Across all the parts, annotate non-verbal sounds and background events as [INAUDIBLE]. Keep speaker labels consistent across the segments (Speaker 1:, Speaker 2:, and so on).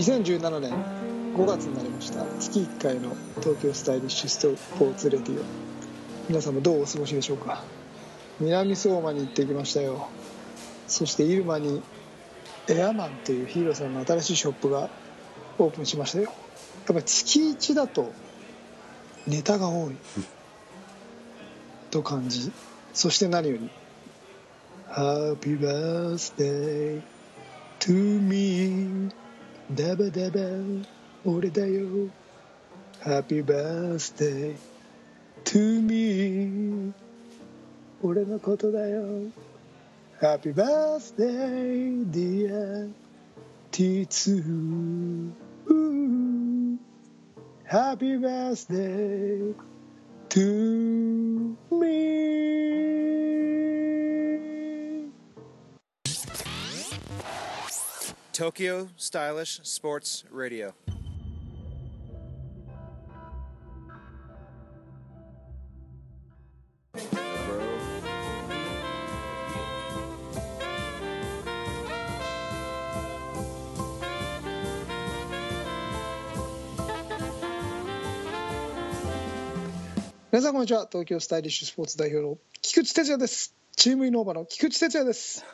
Speaker 1: 2017年5月になりました。月1回の東京スタイリッシュスポーツレディオ皆様どうお過ごしでしょうか？南相馬に行ってきましたよ。そして入間にエアマンというヒーローさんの新しいショップがオープンしましたよ。やっぱり月1だとネタが多いと感じそして何より Happy birthday to me. ダバダバ俺だよ Happy birthday to me 俺のことだよ Happy birthday dear T2 Happy birthday to me
Speaker 2: 東京 Stylish Sports Radio.
Speaker 1: 皆さんこんにちは。東京スタイリッシュスポーツ代表の菊池哲也です。チームイノーバの菊池哲也です。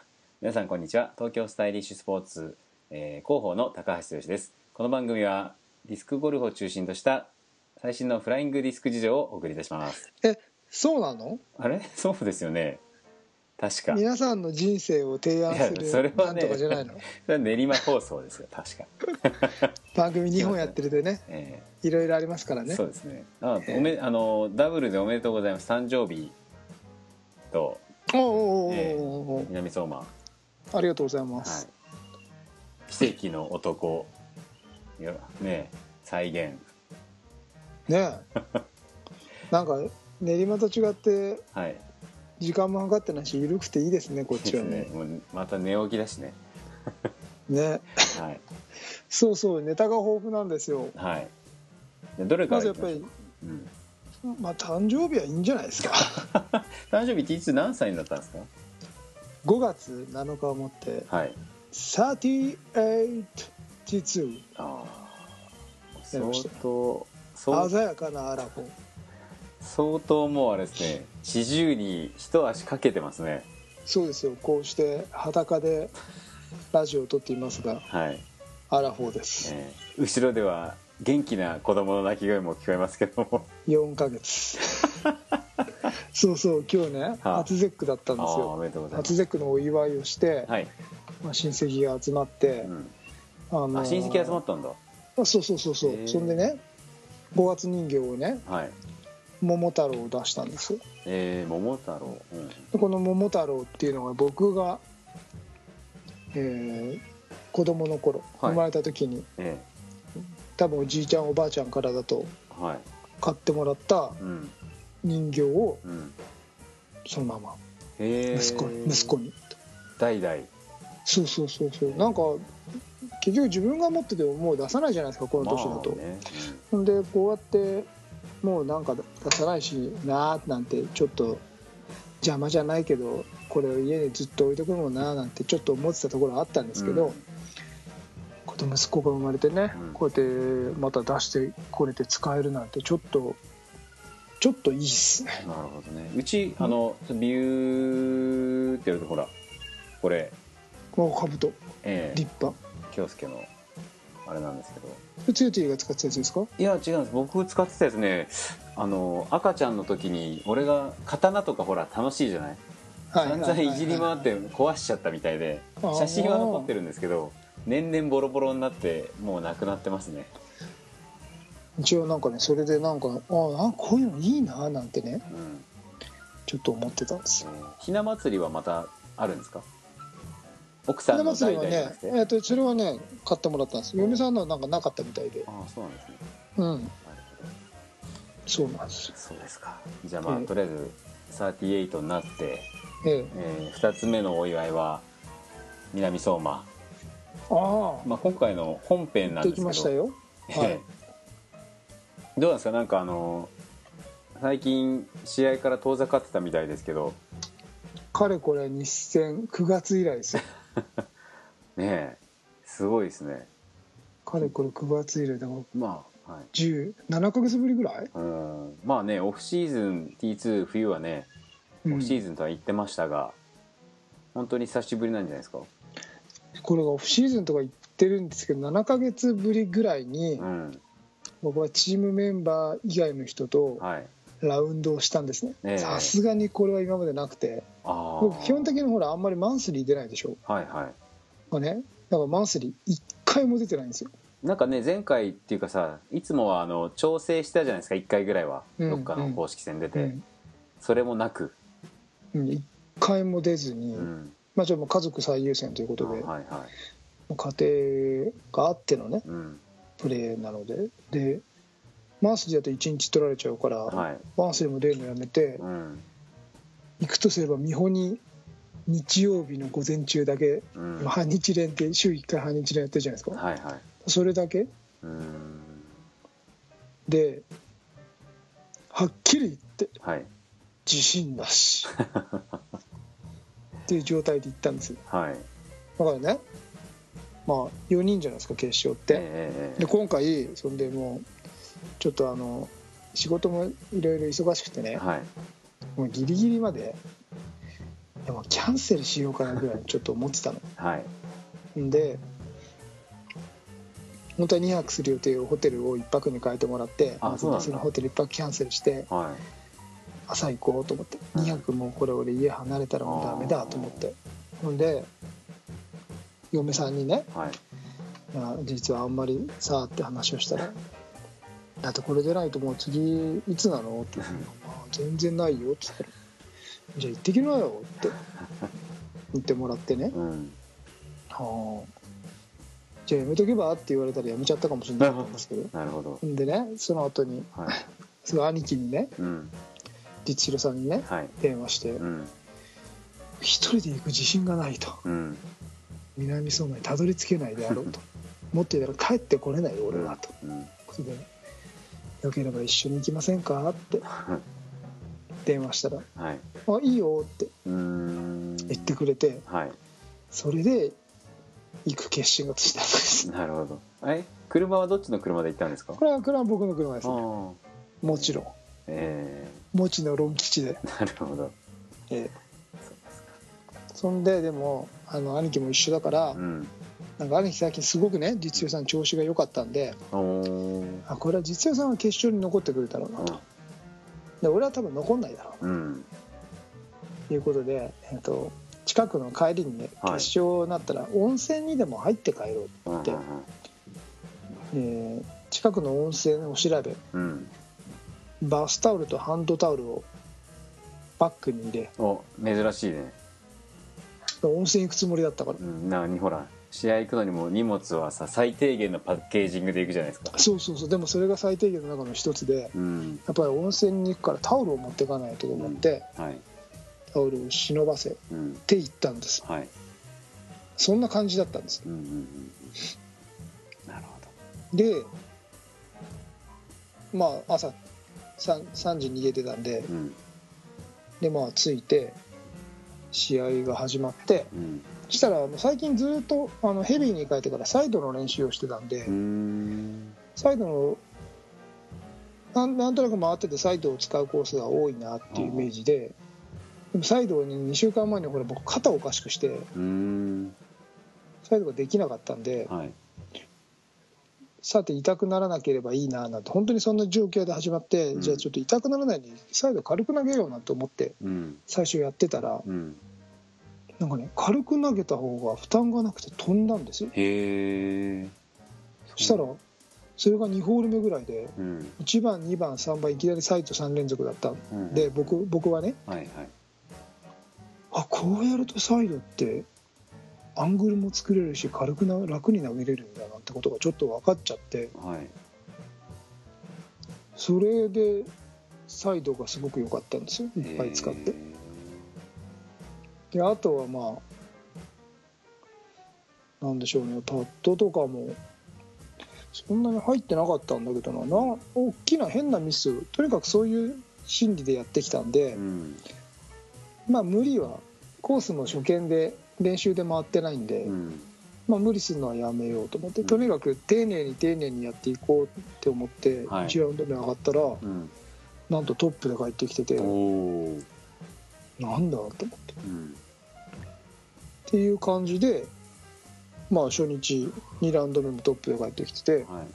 Speaker 3: 皆さんこんにちは。東京スタイリッシュスポーツ、えー広報の高橋剛です。この番組はディスクゴルフを中心とした最新のフライングディスク事情をお送りいたします。
Speaker 1: えそうなの？
Speaker 3: あれ？[LAUGHS] そうですよね。確か。い
Speaker 1: 皆さんの人生を提案す
Speaker 3: や
Speaker 1: る
Speaker 3: それはね
Speaker 1: なんとかじゃないの？[LAUGHS]
Speaker 3: それは練馬放送ですよ確か、[LAUGHS]
Speaker 1: 番組2本やってるでね
Speaker 3: え
Speaker 1: いろいろありますから
Speaker 3: ー
Speaker 1: ね。
Speaker 3: そうですね。あおめあのダブルでおめでとうございます。誕生日と
Speaker 1: おうおうおうおう
Speaker 3: え
Speaker 1: おう。
Speaker 3: 南相馬、は
Speaker 1: ありがとうございます、
Speaker 3: い、奇跡の男。よね再現。
Speaker 1: ねえ。[LAUGHS] なんか練馬と違って
Speaker 3: はい。
Speaker 1: 時間もかかってないし緩くていいですねこっちはね。
Speaker 3: ね。もうまた寝起きだしね。
Speaker 1: ね。
Speaker 3: はい。
Speaker 1: そうそうネタが豊富なんですよ。
Speaker 3: はい。でどれか
Speaker 1: まずやっぱり
Speaker 3: う、うん、
Speaker 1: まあ誕生日はいいんじゃないですか。[LAUGHS]
Speaker 3: 誕生日っていつ何歳になったんですか
Speaker 1: ？5月7日をもって。
Speaker 3: はい
Speaker 1: 38T2
Speaker 3: ああ相当相
Speaker 1: 鮮やかなアラフォー。
Speaker 3: 相当もうあれですね四十に一足かけてますね。
Speaker 1: そうですよ。こうして裸でラジオを撮っていますが
Speaker 3: はい、
Speaker 1: アラフォーです。
Speaker 3: えー後ろでは元気な子供の泣き声も聞こえますけども。
Speaker 1: 4ヶ月。[LAUGHS] そうそう今日ね
Speaker 3: はあ。
Speaker 1: 初ゼックだったんですよ。初ゼックのお祝いをして、
Speaker 3: はい、
Speaker 1: まあ、親戚が集まって、
Speaker 3: うん、
Speaker 1: あの
Speaker 3: あ親戚集まったんだ。
Speaker 1: あそうそうそうそう。そんでね5月人形をね
Speaker 3: はい。
Speaker 1: 桃太郎を出したんです。よ
Speaker 3: えー、桃太郎、うん、
Speaker 1: でこの桃太郎っていうのが僕が、えー子供の頃
Speaker 3: はい。
Speaker 1: 生まれた時に、
Speaker 3: え
Speaker 1: 多分おじいちゃんおばあちゃんからだと
Speaker 3: ー、はい。
Speaker 1: 買ってもらった
Speaker 3: うん。
Speaker 1: 人形を
Speaker 3: うん。
Speaker 1: そのまま。息子に。息子に。
Speaker 3: 代々
Speaker 1: そうそうそうそう。なんか結局自分が持っててももう出さないじゃないですかこの年だと、
Speaker 3: まあね
Speaker 1: ほん。でこうやってもうなんか出さないしなーなんてちょっと邪魔じゃないけどこれを家にずっと置いとくのもなーなんてちょっと思ってたところあったんですけど、
Speaker 3: うん。
Speaker 1: 子供息子が生まれてね、
Speaker 3: うん。
Speaker 1: こうやってまた出してこれて使えるなんてちょっとちょっといいっすね。
Speaker 3: なるほどね。うちあのビューってやるとほらこれ
Speaker 1: この兜。
Speaker 3: ええ。
Speaker 1: 立派。
Speaker 3: 京介のあれなんですけど。
Speaker 1: つよちーが使ってたやつですか？
Speaker 3: いや違うんです。僕使ってたやつねあの赤ちゃんの時に俺が刀とかほら楽しいじゃない？散々いじり回って壊しちゃったみたいで写真は残ってるんですけど年々ボロボロになってもうなくなってますね。
Speaker 1: 一応なんかねそれでなんかああこういうのいいなーなんてね
Speaker 3: うん。
Speaker 1: ちょっと思ってたんですよ。
Speaker 3: えーひな祭りはまたあるんですか？奥さんの代々じゃなくて、
Speaker 1: えっとそれはね買ってもらったんです。嫁さんのはなんかなかったみたいで。
Speaker 3: ああそうなんですね。
Speaker 1: うん。そうなんです。よ
Speaker 3: そうですか。じゃあまあ、
Speaker 1: ええ
Speaker 3: とりあえず38になって、
Speaker 1: ええ。
Speaker 3: え2つ目のお祝いは南相馬、
Speaker 1: ああ
Speaker 3: まあ、今回の本編なん
Speaker 1: で
Speaker 3: ですけど。
Speaker 1: きましたよ。はい。
Speaker 3: ええどうなんですか？なんかあの最近試合から遠ざかってたみたいですけど。
Speaker 1: かれこれ日戦9月以来ですよ [LAUGHS] [LAUGHS]
Speaker 3: ねえすごいですね。
Speaker 1: かれこれ9月以来だから
Speaker 3: まあはい。
Speaker 1: 17ヶ月ぶりぐらい、
Speaker 3: うん。まあねオフシーズン T2 冬はねオフシー
Speaker 1: ズ
Speaker 3: ズンとは言ってましたが、本当に久しぶりなんじゃないですか？
Speaker 1: ンこれがオフシーズンとか言ってるんですけど7ヶ月ぶりぐらいに
Speaker 3: うん。
Speaker 1: 僕はチームメンバー以外の人と
Speaker 3: はい
Speaker 1: ラウンドをしたんですね。
Speaker 3: ええ。
Speaker 1: さすがにこれは今までなくて。僕基本的にほらあんまりマンスリー出ないでしょ、
Speaker 3: はいは
Speaker 1: まあね、だからマンスリー1回も出てないんですよ。
Speaker 3: いなんかね前回っていうかさいつもはあの調整してたじゃないですか1回ぐらいは、
Speaker 1: うん
Speaker 3: どっかの公式戦出て、
Speaker 1: うん
Speaker 3: それもなく、
Speaker 1: うん、1回も出ずに、
Speaker 3: うん。
Speaker 1: まあ、ちょっと家族最優先ということで、
Speaker 3: はいはい。
Speaker 1: 家庭があってのね
Speaker 3: うん。
Speaker 1: プレーなので。でマンスリーだと1日取られちゃうから、
Speaker 3: はい。
Speaker 1: マンスリーも出るのやめて
Speaker 3: うん。
Speaker 1: 行くとすれば美穂に日曜日の午前中だけ、
Speaker 3: うん。
Speaker 1: 今半日連って週1回半日連やってるじゃないですか、
Speaker 3: はいはい。
Speaker 1: それだけ？
Speaker 3: うん。
Speaker 1: ではっきり言って
Speaker 3: はい。
Speaker 1: 自信なし。[LAUGHS] っていう状態で行ったんです。よ
Speaker 3: はい。
Speaker 1: だからねまあ4人じゃないですか決勝って、
Speaker 3: ええ。
Speaker 1: で今回そんでもうちょっとあの仕事もいろいろ忙しくてね、
Speaker 3: はい。
Speaker 1: もうギリギリまでいやもうキャンセルしようかなぐらいちょっと思ってたの。
Speaker 3: はい。
Speaker 1: んで本当は2泊する予定をホテルを1泊に変えてもらって
Speaker 3: あそうなんだ。
Speaker 1: そのホテル1泊キャンセルして
Speaker 3: は
Speaker 1: 朝行こうと思って2泊もうこれ俺家離れたらもうダメだと思って。ほんで嫁さんにね
Speaker 3: いはい。
Speaker 1: 実はあんまりさあって話をしたら「だってこれでないともう次いつなの?」って言って「あ全然ないよ」って言ったら「じゃあ行ってきなよ」って [LAUGHS] 言ってもらってね。
Speaker 3: うん「
Speaker 1: はあ。じゃあやめとけば?」って言われたらやめちゃったかもしれなかったんですけど。
Speaker 3: なるほど。
Speaker 1: でねその後に
Speaker 3: はい。[LAUGHS]
Speaker 1: その兄貴にね
Speaker 3: うん。
Speaker 1: 実弘さんにね
Speaker 3: はい。
Speaker 1: 電話して
Speaker 3: うん「
Speaker 1: 一人で行く自信がない」と。
Speaker 3: うん「
Speaker 1: 南相馬にたどり着けないであろう」と「[LAUGHS] もっと言ったら帰ってこれないよ俺は」と。
Speaker 3: うん。
Speaker 1: で「よければ一緒に行きませんか?」って。電話したら。
Speaker 3: はい「
Speaker 1: あいいよ」って。言ってくれて。
Speaker 3: はい。
Speaker 1: それで行く決心がついたんです。
Speaker 3: なるほど。え？車はどっちの車で行ったんですか？
Speaker 1: これはこれは僕の車です
Speaker 3: あ
Speaker 1: ね。
Speaker 3: あ
Speaker 1: もちろん。
Speaker 3: え
Speaker 1: もちのロン吉で、
Speaker 3: えなるほど。
Speaker 1: ええ。そんででもあの兄貴も一緒だから、
Speaker 3: うん
Speaker 1: なんか兄貴最近すごくね実用さん調子が良かったんであこれは実用さんは決勝に残ってくれたろうな。とで俺は多分残んないだろう。
Speaker 3: うん。
Speaker 1: ということで、えっと近くの帰りにね
Speaker 3: はい。
Speaker 1: 決勝になったら温泉にでも入って帰ろう
Speaker 3: うん
Speaker 1: でえー近くの温泉を調べ
Speaker 3: うん。
Speaker 1: バスタオルとハンドタオルをバッグに入れ
Speaker 3: お珍しいね。
Speaker 1: 温泉行くつもりだったから。
Speaker 3: うんなにほら試合行くのにも荷物はさ最低限のパッケージングで行くじゃないですか。
Speaker 1: そうそうそう。でもそれが最低限の中の一つで
Speaker 3: うん。
Speaker 1: やっぱり温泉に行くからタオルを持っていかないとと思って、
Speaker 3: はい。
Speaker 1: タオルを忍ばせ
Speaker 3: うん。
Speaker 1: て行ったんです。
Speaker 3: はい。
Speaker 1: そんな感じだったんです。
Speaker 3: うんうんうんうん。なるほ
Speaker 1: でまあ朝 3, 3時に逃げてたんで
Speaker 3: どうん。
Speaker 1: でまあ着いて試合が始まって
Speaker 3: うん。
Speaker 1: そしたら最近ずっとあのヘビーに変えてからサイドの練習をしてたんで、サイドのなんなんとなく回っててサイドを使うコースが多いなっていうイメージででもサイドに2週間前にほら僕肩をおかしくしてサイドができなかったんで
Speaker 3: はい。
Speaker 1: さて痛くならなければいいななんて本当にそんな状況で始まって、
Speaker 3: うん。
Speaker 1: じゃあちょっと痛くならないようにサイド軽く投げようなんて思って
Speaker 3: うん。
Speaker 1: 最初やってたら
Speaker 3: うん
Speaker 1: なんかね軽く投げた方が負担がなくて飛んだんですよ。
Speaker 3: へえ
Speaker 1: そしたらそれが2ホール目ぐらいで
Speaker 3: うん。
Speaker 1: 1番2番3番いきなりサイド3連続だった。ん
Speaker 3: うん。
Speaker 1: で僕僕はね
Speaker 3: はいはい。
Speaker 1: あこうやるとサイドってアングルも作れるし軽くな楽に投げれるんだなってことがちょっと分かっちゃって。
Speaker 3: はい。
Speaker 1: それでサイドがすごく良かったんですよ。いっぱい使って。
Speaker 3: へ
Speaker 1: であとはまあなんでしょうねパッドとかもそんなに入ってなかったんだけどな。な大きな変なミスとにかくそういう心理でやってきたんで
Speaker 3: ー、うん。
Speaker 1: まあ無理はコースも初見で練習で回ってないんで、
Speaker 3: うん。
Speaker 1: まあ、無理するのはやめようと思ってとにかく丁寧に丁寧にやっていこうって思って
Speaker 3: はい。
Speaker 1: 1ラウンド目上がったら、
Speaker 3: うん。
Speaker 1: なんとトップで帰ってきててなんだと思ってっ
Speaker 3: うん
Speaker 1: ていう感じでまあ初日2ラウンド目もトップで帰ってきてて
Speaker 3: はい。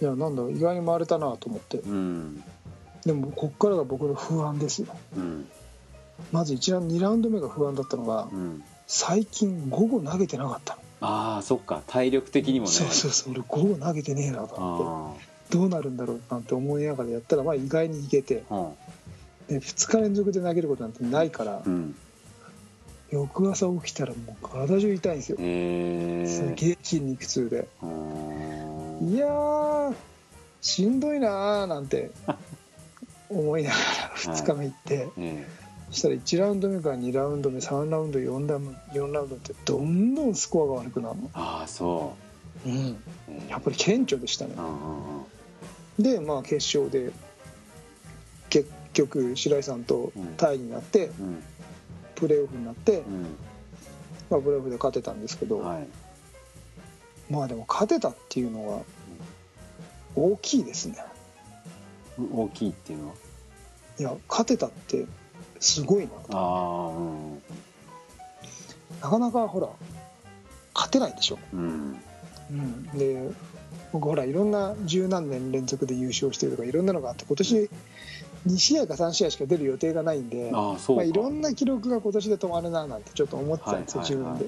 Speaker 1: いやなんだ意外に回れたなと思って。
Speaker 3: うん。
Speaker 1: でもこっからが僕の不安ですよ。
Speaker 3: うん。
Speaker 1: まず1ラウンド2ラウンド目が不安だったのが
Speaker 3: うん。
Speaker 1: 最近午後投げてなかったの、
Speaker 3: ああそっか。体力的にもね。
Speaker 1: そうそうそう。俺午後投げてねえなと思って。
Speaker 3: あ
Speaker 1: どうなるんだろうなんて思いながらやったらまあ意外にいけて。
Speaker 3: あ
Speaker 1: で2日連続で投げることなんてないから
Speaker 3: うん
Speaker 1: 翌朝起きたらもう体中痛いんですよ。
Speaker 3: へえ
Speaker 1: すげえ筋肉痛で。
Speaker 3: うん
Speaker 1: いやーしんどいなーなんて [LAUGHS] 思いながら2日目行って
Speaker 3: え
Speaker 1: そしたら1ラウンド目から2ラウンド目3ラウンド4ラウンド4ラウンドってどんどんスコアが悪くなるの、
Speaker 3: ああそ
Speaker 1: う。ん、
Speaker 3: うえ
Speaker 1: やっぱり顕著でしたね。
Speaker 3: うんうんうん。
Speaker 1: でまあ決勝で結局白井さんとタイになって
Speaker 3: うん
Speaker 1: プレーオフになって、
Speaker 3: う
Speaker 1: まあ、プレーオフで勝てたんですけど、
Speaker 3: んはい。
Speaker 1: まあでも勝てたっていうのは大きいですね。
Speaker 3: う大きいっていうのは？い
Speaker 1: や勝てたってすごいな。
Speaker 3: ああうん。
Speaker 1: なかなかほら勝てないでしょ、
Speaker 3: うん。
Speaker 1: うん、で僕ほらいろんな十何年連続で優勝してるとかいろんなのがあって今年2試合か3試合しか出る予定がないんでまあ、いろんな記録が今年で止まるななんてちょっと思ってたんですよ、自分で。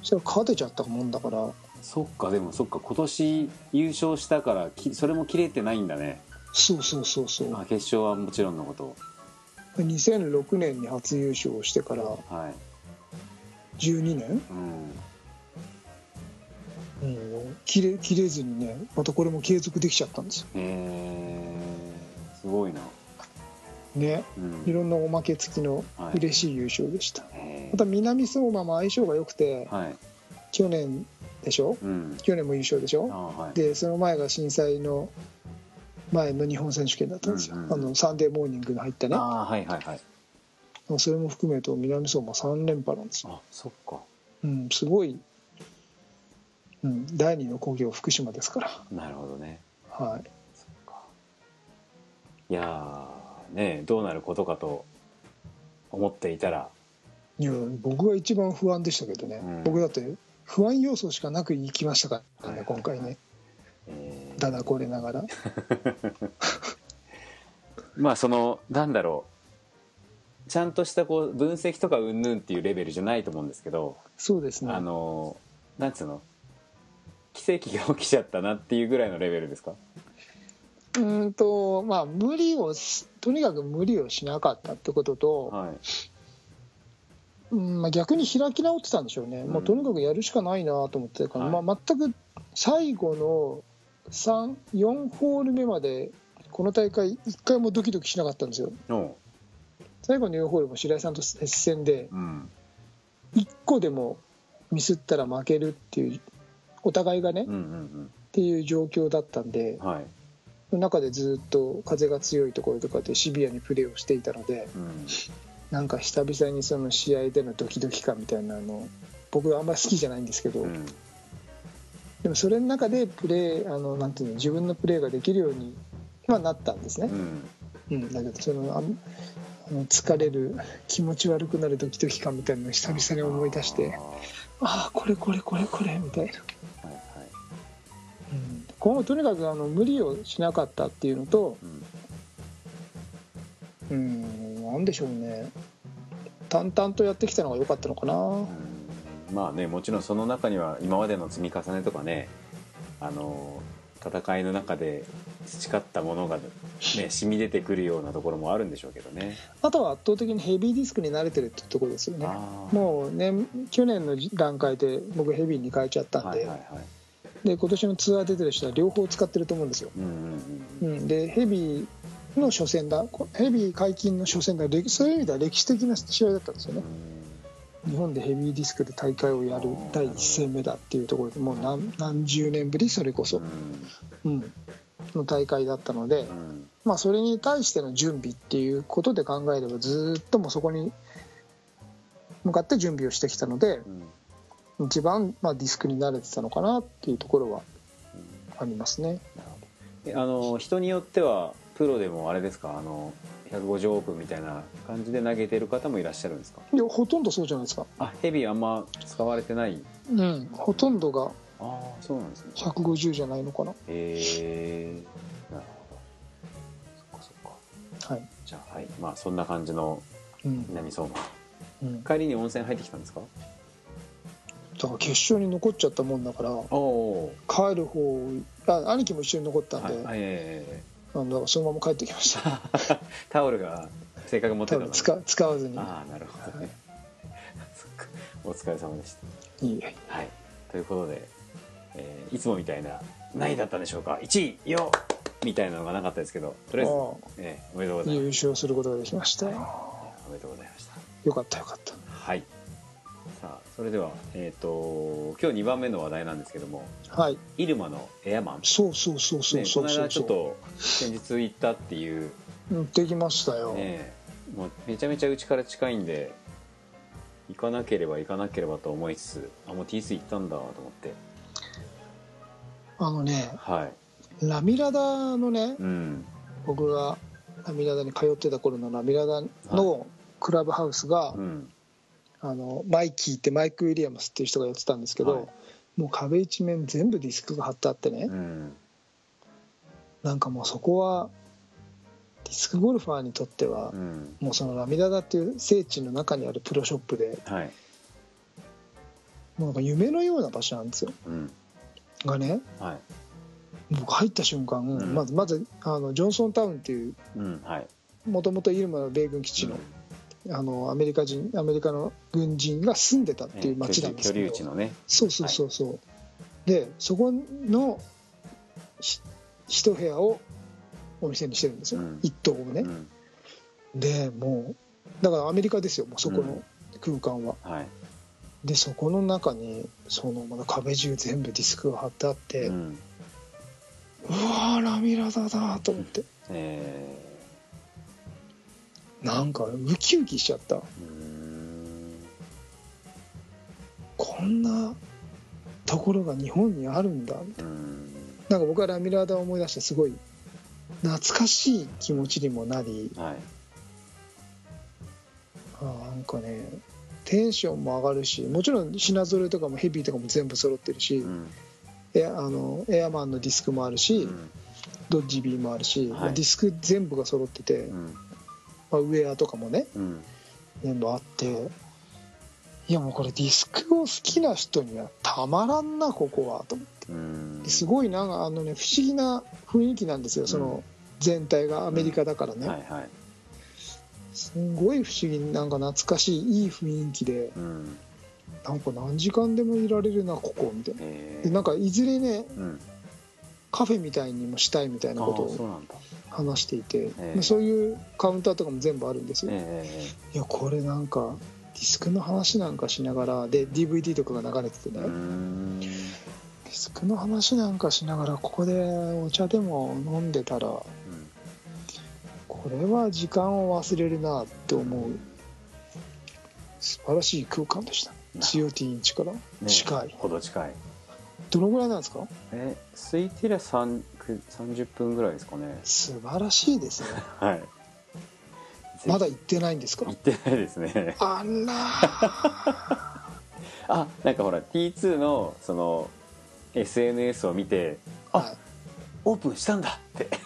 Speaker 1: そしたら勝てちゃったもんだから。
Speaker 3: そっかでもそっか今年優勝したからきそれも切れてないんだね。
Speaker 1: そうそうそうそう。
Speaker 3: あ決勝はもちろんのこと。
Speaker 1: 2006年に初優勝してから
Speaker 3: はい。
Speaker 1: 12年、
Speaker 3: うん
Speaker 1: うん、切れ切れずにねまたこれも継続できちゃったんですよ。
Speaker 3: へえすごいな。
Speaker 1: ね。
Speaker 3: うん。
Speaker 1: いろんなおまけ付きの
Speaker 3: はい。
Speaker 1: 嬉しい優勝でした、
Speaker 3: へ
Speaker 1: また南相馬も相性が良くて
Speaker 3: ーはい。
Speaker 1: 去年でしょ？
Speaker 3: うん。
Speaker 1: 去年も優勝でし
Speaker 3: あ
Speaker 1: ょ
Speaker 3: はい。
Speaker 1: でその前が震災の前の日本選手権だったんですよ、
Speaker 3: うんうん
Speaker 1: あのサンデーモーニングに入ったね。
Speaker 3: ああはいはいはい。
Speaker 1: それも含めると南相馬3連覇なんですよ、
Speaker 3: あそっか。
Speaker 1: うん、すごい、うん、第二の故郷福島ですから。
Speaker 3: なるほどね。
Speaker 1: はい。
Speaker 3: そっか。いやーねどうなることかと思っていたら。
Speaker 1: いや僕が一番不安でしたけどね、
Speaker 3: うん。
Speaker 1: 僕だって不安要素しかなく行きましたからね、
Speaker 3: はい。
Speaker 1: 今回ね。
Speaker 3: えー。
Speaker 1: だだこれながら。[LAUGHS]
Speaker 3: まあそのなんだろう。ちゃんとしたこう分析とかうんぬんっていうレベルじゃないと思うんですけど、
Speaker 1: そうですね。
Speaker 3: あのなんつうの？奇跡が起きちゃったなっていうぐらいのレベルですか？
Speaker 1: うーんとまあ無理をしとにかく無理をしなかったってことと、
Speaker 3: はい。
Speaker 1: うんまあ、逆に開き直ってたんでしょうね、
Speaker 3: うん。
Speaker 1: もうとにかくやるしかないなと思ってたから、
Speaker 3: はい。
Speaker 1: まあ、全く最後の3 4ホール目までこの大会1回もドキドキしなかったんですよ。
Speaker 3: の
Speaker 1: 最後の4ホールも白井さんと接戦で
Speaker 3: うん。
Speaker 1: 1個でもミスったら負けるっていうお互いがね、っていう状況だったんで
Speaker 3: うんはい。
Speaker 1: その中でずっと風が強いところとかでシビアにプレーをしていたので
Speaker 3: うん。
Speaker 1: なんか久々にその試合でのドキドキ感みたいなの僕はあんまり好きじゃないんですけど、
Speaker 3: うん。
Speaker 1: でもそれの中でプレーあのなんていうの自分のプレーができるようにはなったんですね。
Speaker 3: う、ん。
Speaker 1: うん、だけどそのあのあの疲れる気持ち悪くなるドキドキ感みたいなのを久々に思い出して
Speaker 3: あ
Speaker 1: ああこれこれこれこれみたいな、今後とにかくあの無理をしなかったっていうのと
Speaker 3: うん
Speaker 1: うんなんでしょうね。淡々とやってきたのが良かったのかな。
Speaker 3: うん。まあねもちろんその中には今までの積み重ねとかねあの戦いの中で培ったものがね染み出てくるようなところもあるんでしょうけどね。
Speaker 1: あとは圧倒的にヘビーディスクに慣れてるってところですよね。もうね去年の段階で僕ヘビーに変えちゃったんで,、
Speaker 3: はいはいはい
Speaker 1: で今年のツアー出てる人は両方使ってると思うんですよ、
Speaker 3: うん
Speaker 1: でヘビーの初戦だこヘビー解禁の初戦だ歴そういう意味では歴史的な試合だったんですよね。日本でヘビーディスクで大会をやる第一戦目だっていうところでもう何何十年ぶりそれこそ、うん、の大会だったので、
Speaker 3: うん。
Speaker 1: まあ、それに対しての準備っていうことで考えればずーっともうそこに向かって準備をしてきたので
Speaker 3: うん
Speaker 1: 一番、まあ、ディスクに慣れてたのかなっていうところはありますね。
Speaker 3: なるほどえあの人によってはプロでもあれですか？あの150オープンみたいな感じで投げてる方もいらっしゃるんですか？
Speaker 1: いやほとんどそうじゃないですか。
Speaker 3: あヘビーあんま使われてない？
Speaker 1: うん。ほとんどが
Speaker 3: ああそうなんですね。
Speaker 1: 150じゃないのかな。
Speaker 3: へえなるほど。そっかそっか。
Speaker 1: はい、
Speaker 3: じゃあはい。まあそんな感じの
Speaker 1: うん。
Speaker 3: 南相馬。
Speaker 1: うん、
Speaker 3: 帰りに温泉入ってきたんですか？
Speaker 1: だから決勝に残っちゃったもんだから帰る方あ兄貴も一緒に残ったんで、
Speaker 3: はいはいえ
Speaker 1: あのだからそのまま帰ってきました。
Speaker 3: え [LAUGHS] タオルがせっかく持ってた
Speaker 1: 使使わずに。
Speaker 3: ああなるほどね、そっか。お疲れ様でした。
Speaker 1: いいえ。
Speaker 3: はい。ということで、えーいつもみたいな何位だったんでしょうか？1位よみたいなのがなかったですけどとりあえず、えーおめでとうございます。
Speaker 1: 優勝することができました。よ
Speaker 3: おめでとうございました。
Speaker 1: よかったよかった。
Speaker 3: はいさあそれではえっ、と今日2番目の話題なんですけども
Speaker 1: はい。
Speaker 3: イルマのエアマン。
Speaker 1: そうそうそうそう
Speaker 3: ね、
Speaker 1: そうそう
Speaker 3: ちょっと先日行ったっていう。
Speaker 1: うんできましたよ、
Speaker 3: ねもうめちゃめちゃうちから近いんで行かなければ行かなければと思いつつあもう T2 行ったんだと思って。
Speaker 1: あのね
Speaker 3: はい。
Speaker 1: ラミラダのね
Speaker 3: うん。
Speaker 1: 僕がラミラダに通ってた頃のラミラダのクラブハウスが、
Speaker 3: うん
Speaker 1: あのマイキーってマイク・ウィリアムスっていう人がやってたんですけど、
Speaker 3: はい。
Speaker 1: もう壁一面全部ディスクが貼ってあってね、
Speaker 3: うん。
Speaker 1: なんかもうそこはディスクゴルファーにとっては
Speaker 3: う、ん。
Speaker 1: もうそのラミラダっていう聖地の中にあるプロショップで
Speaker 3: はい。
Speaker 1: もうなんか夢のような場所なんですよ。
Speaker 3: うん。
Speaker 1: がね
Speaker 3: はい。
Speaker 1: 僕入った瞬間、
Speaker 3: ん。
Speaker 1: まずまずあのジョンソンタウンっていうもともとイルマの米軍基地の,、あのアメリカ人アメリカの軍人が住んでたっていう街なんです
Speaker 3: 居
Speaker 1: けど、
Speaker 3: 留地のね。
Speaker 1: そうそうそうそう、でそこのひ一部屋をお店にしてるんですよ、
Speaker 3: うん。
Speaker 1: 一棟をね、
Speaker 3: うん。
Speaker 1: でもうだからアメリカですよ。もうそこの空間は、
Speaker 3: はい。
Speaker 1: でそこの中にそのまだ壁中全部ディスクが貼ってあって、
Speaker 3: う
Speaker 1: うんわーラミラダだと思って。
Speaker 3: え
Speaker 1: な。んかウキウキしちゃった。こんなところが日本にあるんだ。みたいな
Speaker 3: うん
Speaker 1: なんか僕はラミラダを思い出してすごい懐かしい気持ちにもなり。
Speaker 3: はい。
Speaker 1: あーなんかねテンションも上がるしもちろん品揃えとかもヘビーとかも全部揃ってるし、
Speaker 3: うん。
Speaker 1: エアあのエアマンのディスクもあるし、
Speaker 3: うん。
Speaker 1: ドッジビーもあるし、
Speaker 3: はい。
Speaker 1: まあディスク全部が揃ってて、
Speaker 3: うん
Speaker 1: まあ、ウェアとかもね
Speaker 3: うん。
Speaker 1: 全部あって。いやもうこれディスクを好きな人にはたまらんなここはと思って。
Speaker 3: うん。
Speaker 1: すごいなんかあのね不思議な雰囲気なんですよその全体がアメリカだからね、
Speaker 3: はいはい。
Speaker 1: すごい不思議になんか懐かしいいい雰囲気で。
Speaker 3: うん。
Speaker 1: なんか何時間でもいられるなここみたいな。
Speaker 3: え
Speaker 1: でなんかいずれね
Speaker 3: ーうん
Speaker 1: カフェみたいにもしたいみたいなことを話していて、
Speaker 3: ええ。
Speaker 1: まあそういうカウンターとかも全部あるんですよ、
Speaker 3: え
Speaker 1: いやこれなんかディスクの話なんかしながらで DVD とかが流れててね、
Speaker 3: えうーん。
Speaker 1: ディスクの話なんかしながらここでお茶でも飲んでたらこれは時間を忘れるなって思う素晴らしい空間でした。
Speaker 3: な
Speaker 1: COT インチから
Speaker 3: ね
Speaker 1: 近い。
Speaker 3: ほど近い
Speaker 1: どのぐらいなんですか？
Speaker 3: え空いてりゃ3 30分ぐらいですかね。
Speaker 1: 素晴らしいですね。[LAUGHS]
Speaker 3: はい。
Speaker 1: まだ行ってないんですか？
Speaker 3: 行ってないですね。
Speaker 1: あら [LAUGHS]
Speaker 3: あなんかほら T2 のその SNS を見て
Speaker 1: ー、はい、
Speaker 3: オープンしたんだって。[LAUGHS]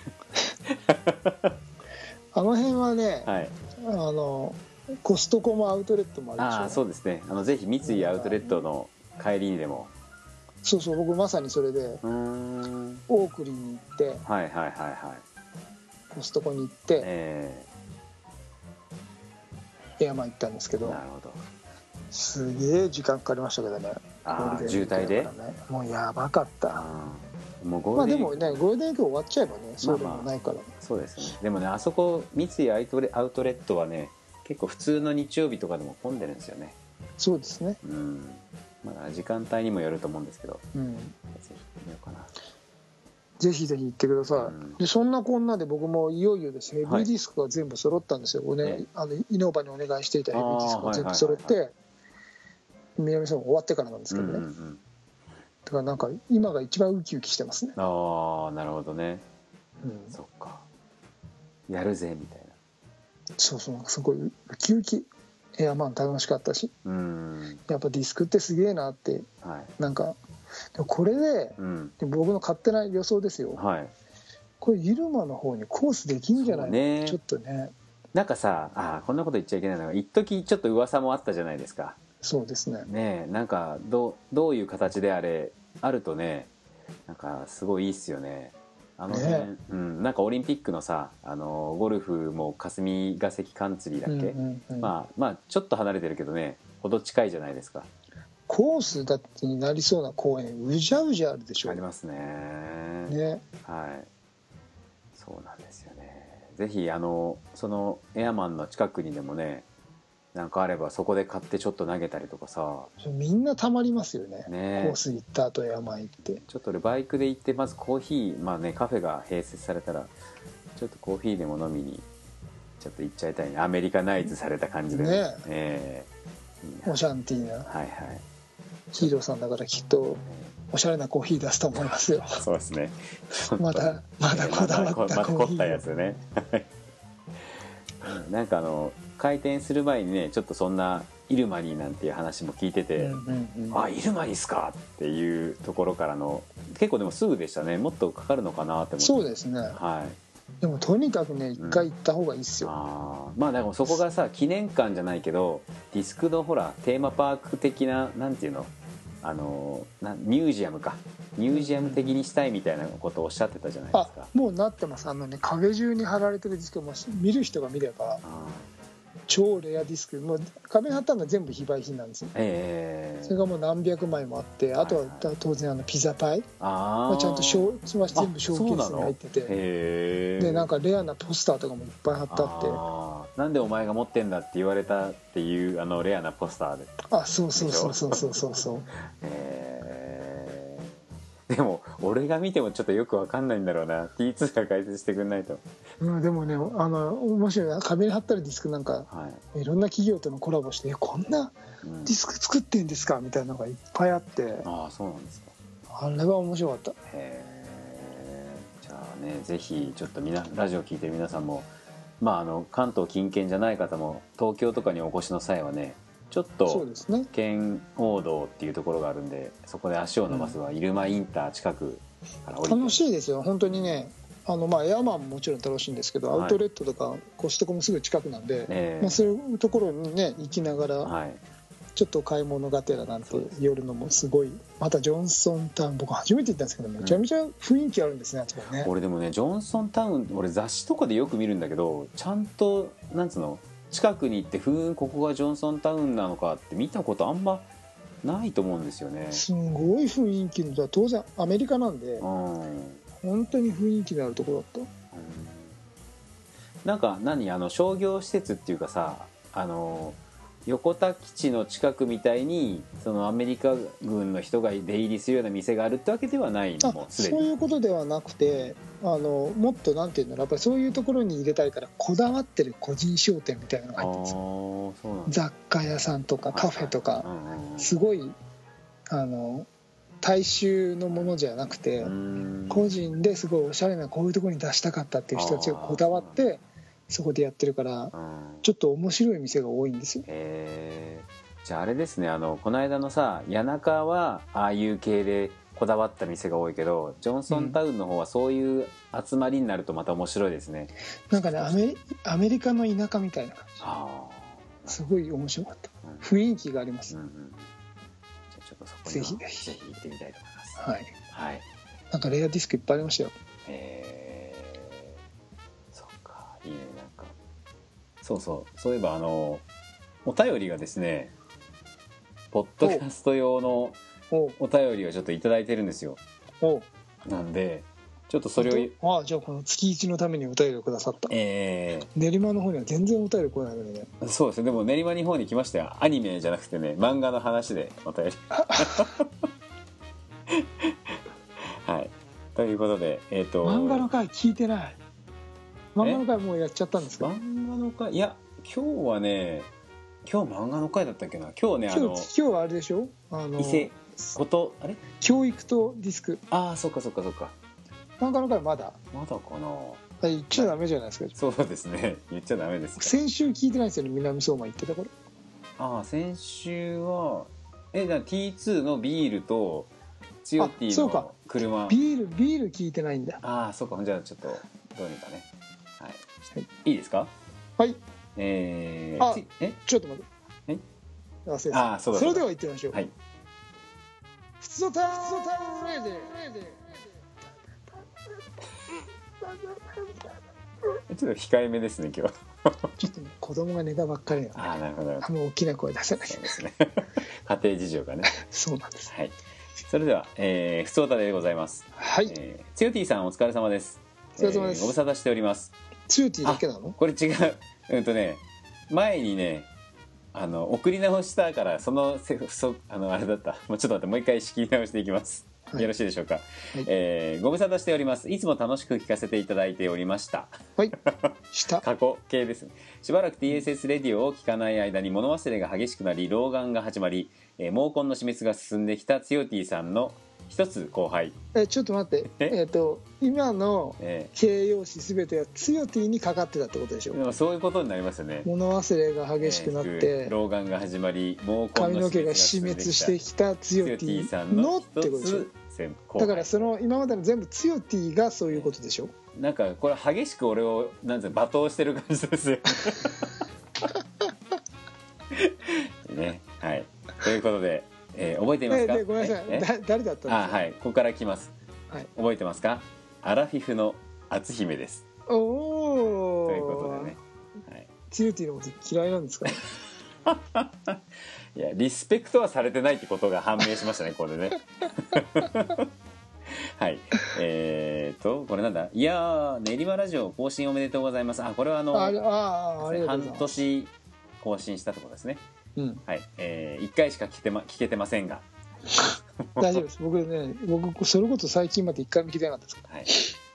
Speaker 1: あの辺はね、
Speaker 3: はい。
Speaker 1: あのコストコもアウトレットもあるでしょ？
Speaker 3: ああそうですね。あのぜひ三井アウトレットの帰りにでも
Speaker 1: そうそう僕まさにそれでオークリーに行って
Speaker 3: はいはいはいはい。
Speaker 1: コストコに行って
Speaker 3: え
Speaker 1: エアマン行ったんですけ
Speaker 3: ー、
Speaker 1: ど
Speaker 3: なるほど。
Speaker 1: すげえ時間かかりましたけどね。
Speaker 3: ああ渋滞で？
Speaker 1: もうやばかった。
Speaker 3: あーもうゴ
Speaker 1: まあ
Speaker 3: ールデン
Speaker 1: でもねゴールデンウィーク終わっちゃえばねそうでもないから、
Speaker 3: そうですね。でもねあそこ三井アウトレアウトレットはね結構普通の日曜日とかでも混んでるんですよね。
Speaker 1: そうですね。
Speaker 3: うんまあ時間帯にもよると思うんですけど
Speaker 1: うん。
Speaker 3: ぜひ行ってみようかな。
Speaker 1: ぜひぜひ行ってください、
Speaker 3: うん。
Speaker 1: でそんなこんなで僕もいよいよですヘビ
Speaker 3: はい。
Speaker 1: ーディスクが全部揃ったんですよ、おね
Speaker 3: え
Speaker 1: あのイノーバにお願いしていたヘビーディスクが全部
Speaker 3: あーはいはいはい。
Speaker 1: 揃って南さん終わってからなんですけどね、
Speaker 3: うんうんうん。
Speaker 1: だからなんか今が一番ウキウキしてますね、
Speaker 3: ああなるほどね。
Speaker 1: うん、
Speaker 3: そっか。やるぜみたい
Speaker 1: そうそうすごいウキウキエアマン楽しかったし。
Speaker 3: なうん。
Speaker 1: やっぱディスクってすげえなって。
Speaker 3: はい。
Speaker 1: なんかこれで
Speaker 3: うん。
Speaker 1: で僕の勝手な予想ですよ。
Speaker 3: はい。
Speaker 1: これイルマの方にコースできんじゃない？
Speaker 3: そうね。
Speaker 1: ちょっとね。
Speaker 3: なんかさあーこんなこと言っちゃいけないのが一時ちょっと噂もあったじゃないですか。
Speaker 1: そうですね。
Speaker 3: ねえなんかどうどういう形であれあるとねなんかすごいいいっすよねあの辺、
Speaker 1: ね
Speaker 3: うん、なんかオリンピックのさあのゴルフも霞ヶ関カンツリーだっけ、
Speaker 1: うんうんうん。
Speaker 3: まあまあちょっと離れてるけどねほど近いじゃないですか。
Speaker 1: コースだってになりそうな公園うじゃうじゃあるでしょ。
Speaker 3: ありますね。
Speaker 1: ね。
Speaker 3: はい。そうなんですよね。ぜひあのそのエアマンの近くにでもねなんかあればそこで買ってちょっと投げたりとかさ。
Speaker 1: みんなたまりますよね。
Speaker 3: ね。
Speaker 1: コース行った後山行って。
Speaker 3: ちょっと俺バイクで行ってまずコーヒーまあねカフェが併設されたらちょっとコーヒーでも飲みにちょっと行っちゃいたいね。アメリカナイズされた感じで
Speaker 1: ね。
Speaker 3: え。えいいな。
Speaker 1: オシャンティーな。
Speaker 3: はいはい。
Speaker 1: ヒーローさんだからきっとおしゃれなコーヒー出すと思いますよ。
Speaker 3: そうですね。[LAUGHS]
Speaker 1: まだまだこだわったコーヒ
Speaker 3: 凝ったや
Speaker 1: ー
Speaker 3: つね。うんなんかあの開店する前にねちょっとそんなイルマニーなんていう話も聞いてて、
Speaker 1: うんうんうん。
Speaker 3: あイルマニーっすかっていうところからの結構でもすぐでしたね。もっとかかるのかなって思って。
Speaker 1: そうですね。
Speaker 3: はい。
Speaker 1: でもとにかくね一回行った方がいいっすよ、
Speaker 3: あー。まあでもそこがさ記念館じゃないけどディスクのほらテーマパーク的ななんていうの？あのなミュージアムか。ミュージアム的にしたいみたいなことをおっしゃってたじゃないで
Speaker 1: あ
Speaker 3: すか。
Speaker 1: もうなってます。あのね壁中に貼られてるディスクもし見る人が見れば
Speaker 3: あ
Speaker 1: 超レアディスク。もう壁に貼ったのは全部非売品なんですよ
Speaker 3: ーええ。
Speaker 1: それがもう何百枚もあってあとは当然あのピザパイ。
Speaker 3: ああ
Speaker 1: まあちゃんとショーは全部ショーケースに入ってて。でなんかレアなポスターとかもいっぱい貼ってあって。
Speaker 3: なんでお前が持ってんだって言われたっていうあのレアなポスターで。
Speaker 1: あそうそうそうそうそうそう。[LAUGHS] そう
Speaker 3: え。ー [LAUGHS] でも俺が見てもちょっとよくわかんないんだろうな。T2 が解説してくんないと。
Speaker 1: うん、でもねあの面白いな壁に貼ったるディスクなんか
Speaker 3: はい、
Speaker 1: いろんな企業とのコラボしてえこんな
Speaker 3: うん。
Speaker 1: ディスク作ってんですか？みたいなのがいっぱいあって。
Speaker 3: ああそうなんですか。
Speaker 1: あれは面白かった。
Speaker 3: へえじゃあねぜひちょっとみなラジオ聞いてる皆さんもまああの関東近県じゃない方も東京とかにお越しの際はねちょっと
Speaker 1: ですね。
Speaker 3: 県央道っていうところがあるんでそこで足を伸ばすは入間インター近くから降りて。
Speaker 1: 楽しいですよ。本当にねあのまあエアマンももちろん楽しいんですけど、
Speaker 3: はい。
Speaker 1: アウトレットとかコストコもすぐ近くなんで、
Speaker 3: ええ。
Speaker 1: まあ、そういうところにね行きながら
Speaker 3: はい。
Speaker 1: ちょっと買い物がてらなんて寄るのもすごいまたジョンソンタウン僕初めて行ったんですけどめちゃめちゃ雰囲気あるんですねあそこね。
Speaker 3: 俺でもねジョンソンタウン俺雑誌とかでよく見るんだけどちゃんとなんつうの近くに行ってふーんここがジョンソンタウンなのかって見たことあんまないと思うんですよね。
Speaker 1: すごい雰囲気の当然アメリカなんで。
Speaker 3: うん。
Speaker 1: 本当に雰囲気のあるところだっ
Speaker 3: なんか何？あの商業施設っていうかさあの横田基地の近くみたいにそのアメリカ軍の人が出入りするような店があるってわけではないのも
Speaker 1: そう
Speaker 3: に
Speaker 1: いうことではなくてあのもっとなんていうんだろうやっぱりそういうところに入れたいからこだわってる個人商店みたいなのが入ってるんですよ。
Speaker 3: そうなんだ。
Speaker 1: 雑貨屋さんとかカフェとかすごいあの大衆のものじゃなくて、
Speaker 3: うん。
Speaker 1: 個人ですごいおしゃれなこういうところに出したかったっていう人たちがこだわってそこでやってるから
Speaker 3: うん。
Speaker 1: ちょっと面白い店が多いんですよ。
Speaker 3: じゃああれですねあのこの間のさ谷中はああいう系でこだわった店が多いけどジョンソンタウンの方はそういう集まりになるとまた面白いですね、
Speaker 1: なんかねアメリアメリカの田舎みたいな感
Speaker 3: あ
Speaker 1: じすごい面白かった。
Speaker 3: うん。
Speaker 1: 雰囲気があります、
Speaker 3: うんうんじゃあちょっとそこには
Speaker 1: ぜひぜひ。
Speaker 3: 行ってみたいと思います。
Speaker 1: はい。
Speaker 3: はい。
Speaker 1: なんかレアディスクいっぱいありましたよ。
Speaker 3: えそうそう。そういえばあのお便りがですねポッドキャスト用の
Speaker 1: お。
Speaker 3: 便りをちょっと頂いてるんですよ。
Speaker 1: お。う
Speaker 3: なんでちょっとそれを
Speaker 1: ああじゃあこの月一のためにお便りをくださった。
Speaker 3: え
Speaker 1: 練馬の方には全然お便り来ないのでね。
Speaker 3: ー、そうですね。でも練馬日本に来ましたよ。アニメじゃなくてね漫画の話でお便り。[LAUGHS] はい。ということでえっ、と
Speaker 1: 漫画の回聞いてない漫画の回もうやっちゃったんですか？
Speaker 3: 漫画のかいや今日はね今日漫画の回だったっけな？今日ねあの
Speaker 1: 今日今日はあれでしょ？あの
Speaker 3: 伊勢ことあれ？
Speaker 1: 教育とディスク。
Speaker 3: ああそっかそっかそっか。
Speaker 1: 漫画の回まだ？
Speaker 3: まだかな？
Speaker 1: あ言っちゃダメじゃないですか？
Speaker 3: そうですね。[LAUGHS] 言っちゃダメですか
Speaker 1: 先週聞いてないですよね南相馬言ってたから
Speaker 3: ああ先週はえじゃあ T2 のビールとチヨティ
Speaker 1: あそうか。
Speaker 3: の車。
Speaker 1: ビールビール聞いてないんだ。
Speaker 3: ああそうか。じゃあちょっとどうにかねはい、
Speaker 1: はい。
Speaker 3: い、いですか？
Speaker 1: はい。
Speaker 3: えー、え？
Speaker 1: ちょっと待って。
Speaker 3: え？ああそうだ
Speaker 1: それでは行ってみましょう。
Speaker 3: はい。
Speaker 1: 普通ターン。レディ
Speaker 3: ちょっと控えめですね今日。
Speaker 1: ちょっとね子供が寝たばっかりなので。
Speaker 3: ああなるほど。
Speaker 1: あんま大きな声出せない。
Speaker 3: ですね。[LAUGHS] 家庭事情がね。
Speaker 1: そうなんです。
Speaker 3: はい。それでは、えー、ふつおたでございます、
Speaker 1: はい。
Speaker 3: えー、つよティさんお疲れ様です。
Speaker 1: お疲れ様です。
Speaker 3: えーご無沙汰しております
Speaker 1: ツーティーだけなの？
Speaker 3: これ違う。うんとね前にねあの送り直したからそのせそあのあれだった。もうちょっと待ってもう一回仕切り直していきます、
Speaker 1: はい。
Speaker 3: よろしいでしょうか、
Speaker 1: い。
Speaker 3: えーご無沙汰しております。いつも楽しく聞かせていただいておりました。
Speaker 1: はい。[LAUGHS] 下
Speaker 3: 過去形です。ねしばらく TSS レディオを聞かない間に物忘れが激しくなり老眼が始まり、えー毛根の死滅が進んできたつよティさんの一つ後輩、
Speaker 1: えちょっと待って。
Speaker 3: え？
Speaker 1: えっ、と今の
Speaker 3: え
Speaker 1: 形容詞すべてはツヨティにかかってたってことでしょ？
Speaker 3: ーでもそういうことになりますよね。
Speaker 1: 物忘れが激しくなっ
Speaker 3: え
Speaker 1: て
Speaker 3: ー老眼が始まり毛
Speaker 1: 髪の毛が死滅してきたツヨテ
Speaker 3: つよティさ
Speaker 1: ィのっ
Speaker 3: んの一
Speaker 1: てことでしょだからその今までの全部ツヨティがそういうことでしょ？
Speaker 3: なんかこれ激しく俺をなんていうの罵倒してる感じですよ。[LAUGHS] ねはい。ということで、えー覚えていますか、
Speaker 1: えでごめんなさい。
Speaker 3: ええ？
Speaker 1: だ誰だった
Speaker 3: あはい。ここから来ます、
Speaker 1: はい。
Speaker 3: 覚えてますか？アラフィフの篤姫です。
Speaker 1: おお
Speaker 3: ということでね、はい、
Speaker 1: ツヨティのこと嫌いなんですか？[LAUGHS]
Speaker 3: いやリスペクトはされてないってことが判明しましたねこれね。[LAUGHS] はい。えー、とこれなんだ？いやー練馬ラジオ更新おめでとうございます。あこれはあの半年更新したところですね
Speaker 1: うん。
Speaker 3: はい、えー、1回しか聞けて,、ま、聞けてませんが、[LAUGHS]
Speaker 1: 大丈夫です。僕ね僕それこそ最近まで一回も聞いてなかったですか
Speaker 3: はい。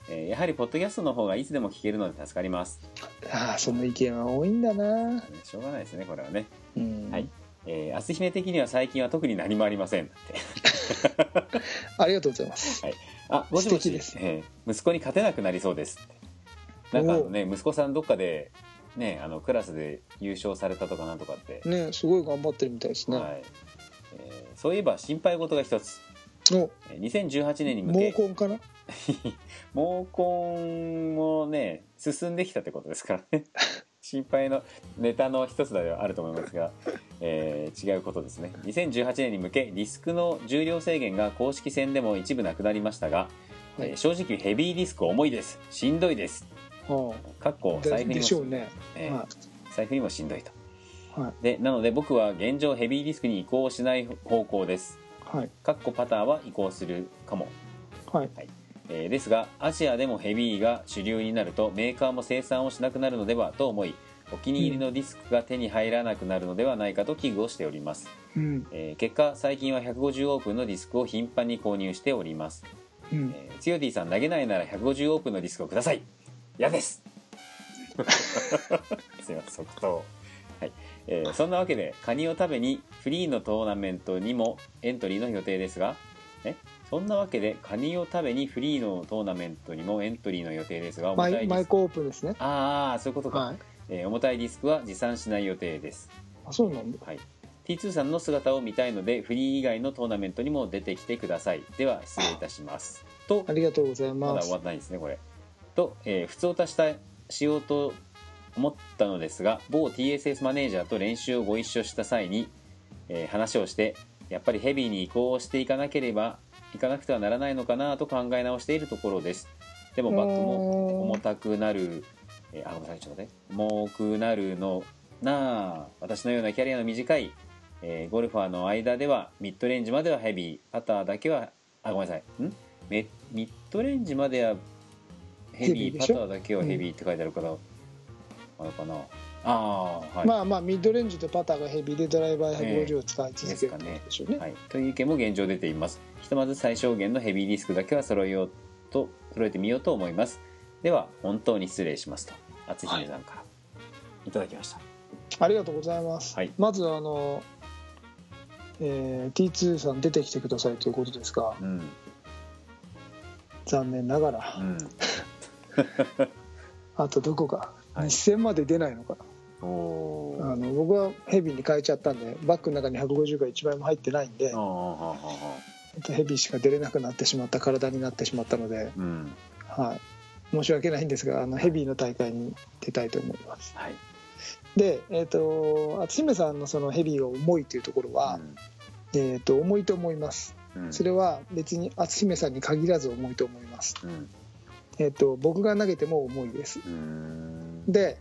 Speaker 3: えーやはりポッドキャストの方がいつでも聞けるので助かります。
Speaker 1: らああその意見は多いんだな。
Speaker 3: しょうがないですねこれはね。
Speaker 1: うん。
Speaker 3: はい。えー、篤姫的には最近は特に何もありません。だって
Speaker 1: ありがとうございます。[LAUGHS]
Speaker 3: あもしもし。えー息子に勝てなくなりそうです。ってなんかあのね息子さんどっかでねあのクラスで優勝されたとかなんとかって、
Speaker 1: ねすごい頑張ってるみたいですね、
Speaker 3: はい。えーそういえば心配事が一つ。
Speaker 1: お。
Speaker 3: えー2018年に向け。
Speaker 1: 毛根かな？
Speaker 3: 毛根もね進んできたってことですからね。[LAUGHS] 心配のネタの一つではあると思いますが、えー違うことですね。2018年に向けディスクの重量制限が公式戦でも一部なくなりましたが、
Speaker 1: はい
Speaker 3: えー正直ヘビーディスク重いです。しんどいです。
Speaker 1: あ
Speaker 3: かっこ財布にも
Speaker 1: でしょうね、
Speaker 3: えー
Speaker 1: は
Speaker 3: 財布にもしんどいと。
Speaker 1: いはい。
Speaker 3: でなので僕は現状ヘビーディスクに移行しない方向です。
Speaker 1: はい。
Speaker 3: かっこパターは移行するかも。
Speaker 1: はい。
Speaker 3: えーですがアジアでもヘビーが主流になるとメーカーも生産をしなくなるのではと思いお気に入りのディスクが手に入らなくなるのではないかと危惧をしております、
Speaker 1: うん。
Speaker 3: えー結果最近は150オープンのディスクを頻繁に購入しております、
Speaker 1: うん。
Speaker 3: えー、つよティさん投げないなら150オープンのディスクをください嫌です。[LAUGHS] すいません即答。はい。えーそんなわけでカニを食べにフリーのトーナメントにもエントリーの予定ですがえ？そんなわけでカニを食べにフリーのトーナメントにもエントリーの予定ですが重
Speaker 1: マ
Speaker 3: たいディスク。
Speaker 1: イマイクオープンですね。
Speaker 3: ああそういうことか、
Speaker 1: はい。
Speaker 3: えー重たいディスクは持参しない予定です。
Speaker 1: あそうなんだ。
Speaker 3: はい。T2 さんの姿を見たいのでフリー以外のトーナメントにも出てきてください。では失礼いたします。と
Speaker 1: ありがとうござい
Speaker 3: まだ
Speaker 1: ます
Speaker 3: 終わってないですねこれと、えー普通を足したしようと思ったのですが某 TSS マネージャーと練習をご一緒した際に、えー話をしてやっぱりヘビーに移行していかなければいかなくてはならないのかなと考え直しているところです。でもバッグも重たくなる、えーあごめんなさいちょっと待って。重くなるのなあ私のようなキャリアの短い、えーゴルファーの間ではミッドレンジまではヘビー。パターだけはあごめんなさい。ん？ミミッドレンジまではヘビーパターだけはヘビーって書いてあるから、あれかな。ああはい、
Speaker 1: まあまあミッドレンジとパターがヘビーでドライバー
Speaker 3: ええ
Speaker 1: 150を使い続けるんでしょうね,、
Speaker 3: はい、という意見も現状出ています。ひとまず最小限のヘビーディスクだけは揃えようと揃えてみようと思います。では本当に失礼しますと厚姫さんから。いただきました。
Speaker 1: ありがとうございます、
Speaker 3: はい。
Speaker 1: まずあの、えー T2 さん出てきてくださいということですが
Speaker 3: うん。
Speaker 1: 残念ながら、
Speaker 3: うん [LAUGHS]
Speaker 1: あとどこか、
Speaker 3: はい。
Speaker 1: 日戦まで出ないのかな。あの僕はヘビーに変えちゃったんでバッグの中に150が1枚も入ってないんでヘビーしか出れなくなってしまった体になってしまったので、
Speaker 3: ーうん。
Speaker 1: はい、申し訳ないんですがあのヘビーの大会に出たいと思います。
Speaker 3: はい。
Speaker 1: でえっ、と篤姫さんのそのヘビーが重いというところは、えー、と重いと思います。
Speaker 3: うん。
Speaker 1: それは別に篤姫さんに限らず重いと思います、
Speaker 3: うん
Speaker 1: えー、と僕が投げても重いです。
Speaker 3: うん。
Speaker 1: で、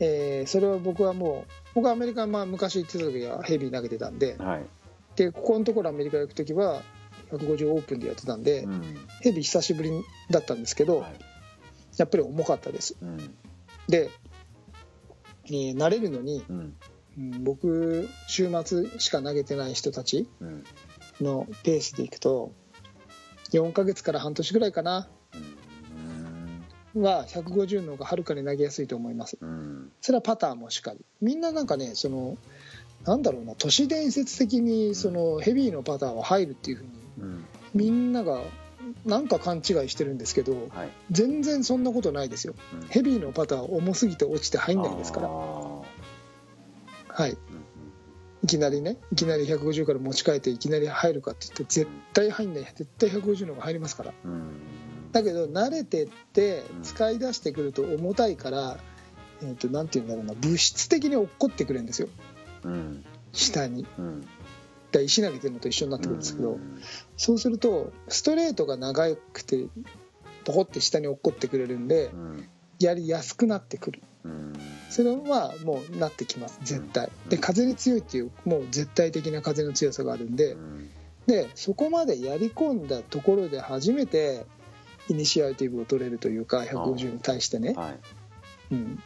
Speaker 1: えーそれは僕はもう僕はアメリカ、まあ、昔行ってた時はヘビー投げてたんで
Speaker 3: はい。
Speaker 1: でここのところアメリカ行く時は150オープンでやってたんで、
Speaker 3: うん。
Speaker 1: ヘビー久しぶりだったんですけど、
Speaker 3: はい。
Speaker 1: やっぱり重かったです。
Speaker 3: うん。
Speaker 1: で、えー慣れるのに、
Speaker 3: うん。
Speaker 1: うん僕週末しか投げてない人たち
Speaker 3: うん。
Speaker 1: のペースでいくと4ヶ月から半年ぐらいかな
Speaker 3: うん
Speaker 1: は150の方がはるかに投げやすいと思います。
Speaker 3: うん。
Speaker 1: それはパターンもしっかり。みんななんかねそのなんだろうな都市伝説的にそのヘビーのパターンは入るっていうふうに
Speaker 3: うん。
Speaker 1: みんながなんか勘違いしてるんですけど
Speaker 3: はい。
Speaker 1: 全然そんなことないですよ。
Speaker 3: うん。
Speaker 1: ヘビーのパター重すぎて落ちて入んないですから。はい。いきなりねいきなり150から持ち替えていきなり入るかって言って絶対入んない絶対150の方が入りますから。
Speaker 3: うんうん
Speaker 1: だけど慣れてって
Speaker 3: うん。
Speaker 1: 使い出してくると重たいから、えー、となんて言うんだろうな。物質的に落っこってくるんですよ。
Speaker 3: うん。
Speaker 1: 下に。
Speaker 3: うん。
Speaker 1: だ石投げてるのと一緒になってくるんですけど、
Speaker 3: うん。
Speaker 1: そうするとストレートが長くてポコって下に落っこってくれるんで
Speaker 3: うん。
Speaker 1: やりやすくなってくる。
Speaker 3: うん。
Speaker 1: それはもうなってきます。絶対。で風に強いっていうもう絶対的な風の強さがあるんで。
Speaker 3: うん。
Speaker 1: でそこまでやり込んだところで初めてイニシアティブを取れるというか150に対してね、
Speaker 3: はい。
Speaker 1: うん、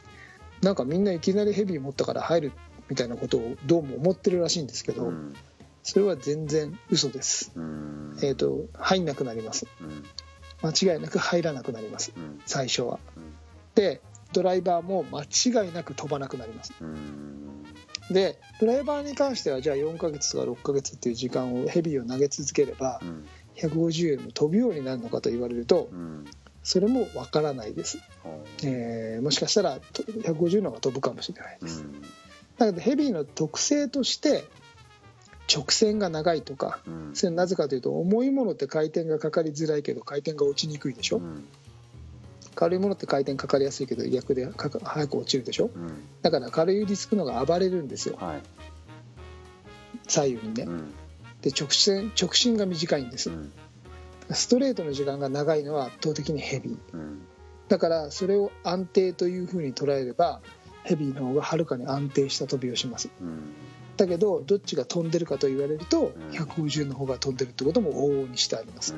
Speaker 1: なんかみんないきなりヘビー持ったから入るみたいなことをどうも思ってるらしいんですけど、
Speaker 3: うん。
Speaker 1: それは全然嘘です、
Speaker 3: うん。
Speaker 1: えっ、と入んなくなります。
Speaker 3: うん。
Speaker 1: 間違いなく入らなくなります。
Speaker 3: うん。
Speaker 1: 最初は。
Speaker 3: うん。
Speaker 1: でドライバーも間違いなく飛ばなくなります。
Speaker 3: うん。
Speaker 1: でドライバーに関してはじゃあ4ヶ月とか6ヶ月っていう時間をヘビーを投げ続ければ
Speaker 3: うん
Speaker 1: 150よりも飛ぶようになるのかと言われると
Speaker 3: うん
Speaker 1: それもわからないです、
Speaker 3: ほ
Speaker 1: えーもしかしたらと150の方が飛ぶかもしれないです。
Speaker 3: うん
Speaker 1: だけどヘビーの特性として直線が長いとか
Speaker 3: うん。
Speaker 1: それなぜかというと重いものって回転がかかりづらいけど回転が落ちにくいでしょ？
Speaker 3: うん。
Speaker 1: 軽いものって回転かかりやすいけど逆で早く落ちるでしょ？
Speaker 3: うん。
Speaker 1: だから軽いディスクの方が暴れるんですよ。
Speaker 3: はい。
Speaker 1: 左右にね。
Speaker 3: うん
Speaker 1: で直線直進が短いんです。
Speaker 3: うん。
Speaker 1: ストレートの時間が長いのは圧倒的にヘビー。
Speaker 3: うん。
Speaker 1: だからそれを安定というふうに捉えればヘビーの方がはるかに安定した飛びをします。
Speaker 3: うん。
Speaker 1: だけどどっちが飛んでるかと言われると
Speaker 3: ん。
Speaker 1: 150の方が飛んでるってことも往々にしてあります、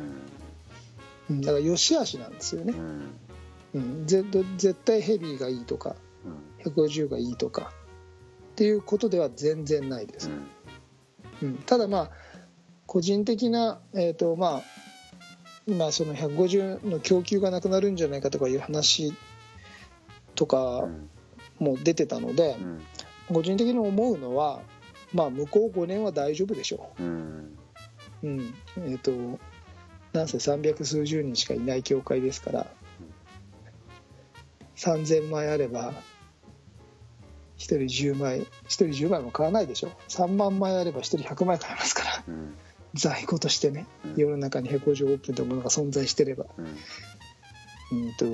Speaker 1: うん、だから良し悪しなんですよね。
Speaker 3: う、ん。
Speaker 1: うん、ぜ絶対ヘビーがいいとか150がいいとかっていうことでは全然ないです、うん、ただまあ個人的なえっ、とまあ今その150の供給がなくなるんじゃないかとかいう話とかも出てたので
Speaker 3: うん。
Speaker 1: 個人的に思うのはまあ向こう5年は大丈夫でしょ
Speaker 3: う。ん。
Speaker 1: う、うん、えっ、となんせ300数十人しかいない教会ですから3000枚あれば1人10枚1人10枚も買わないでしょ。3万枚あれば1人100枚買えますから。
Speaker 3: うん
Speaker 1: 在庫としてね
Speaker 3: うん。
Speaker 1: 世の中に150オープンというものが存在してれば、
Speaker 3: うん。
Speaker 1: うん、と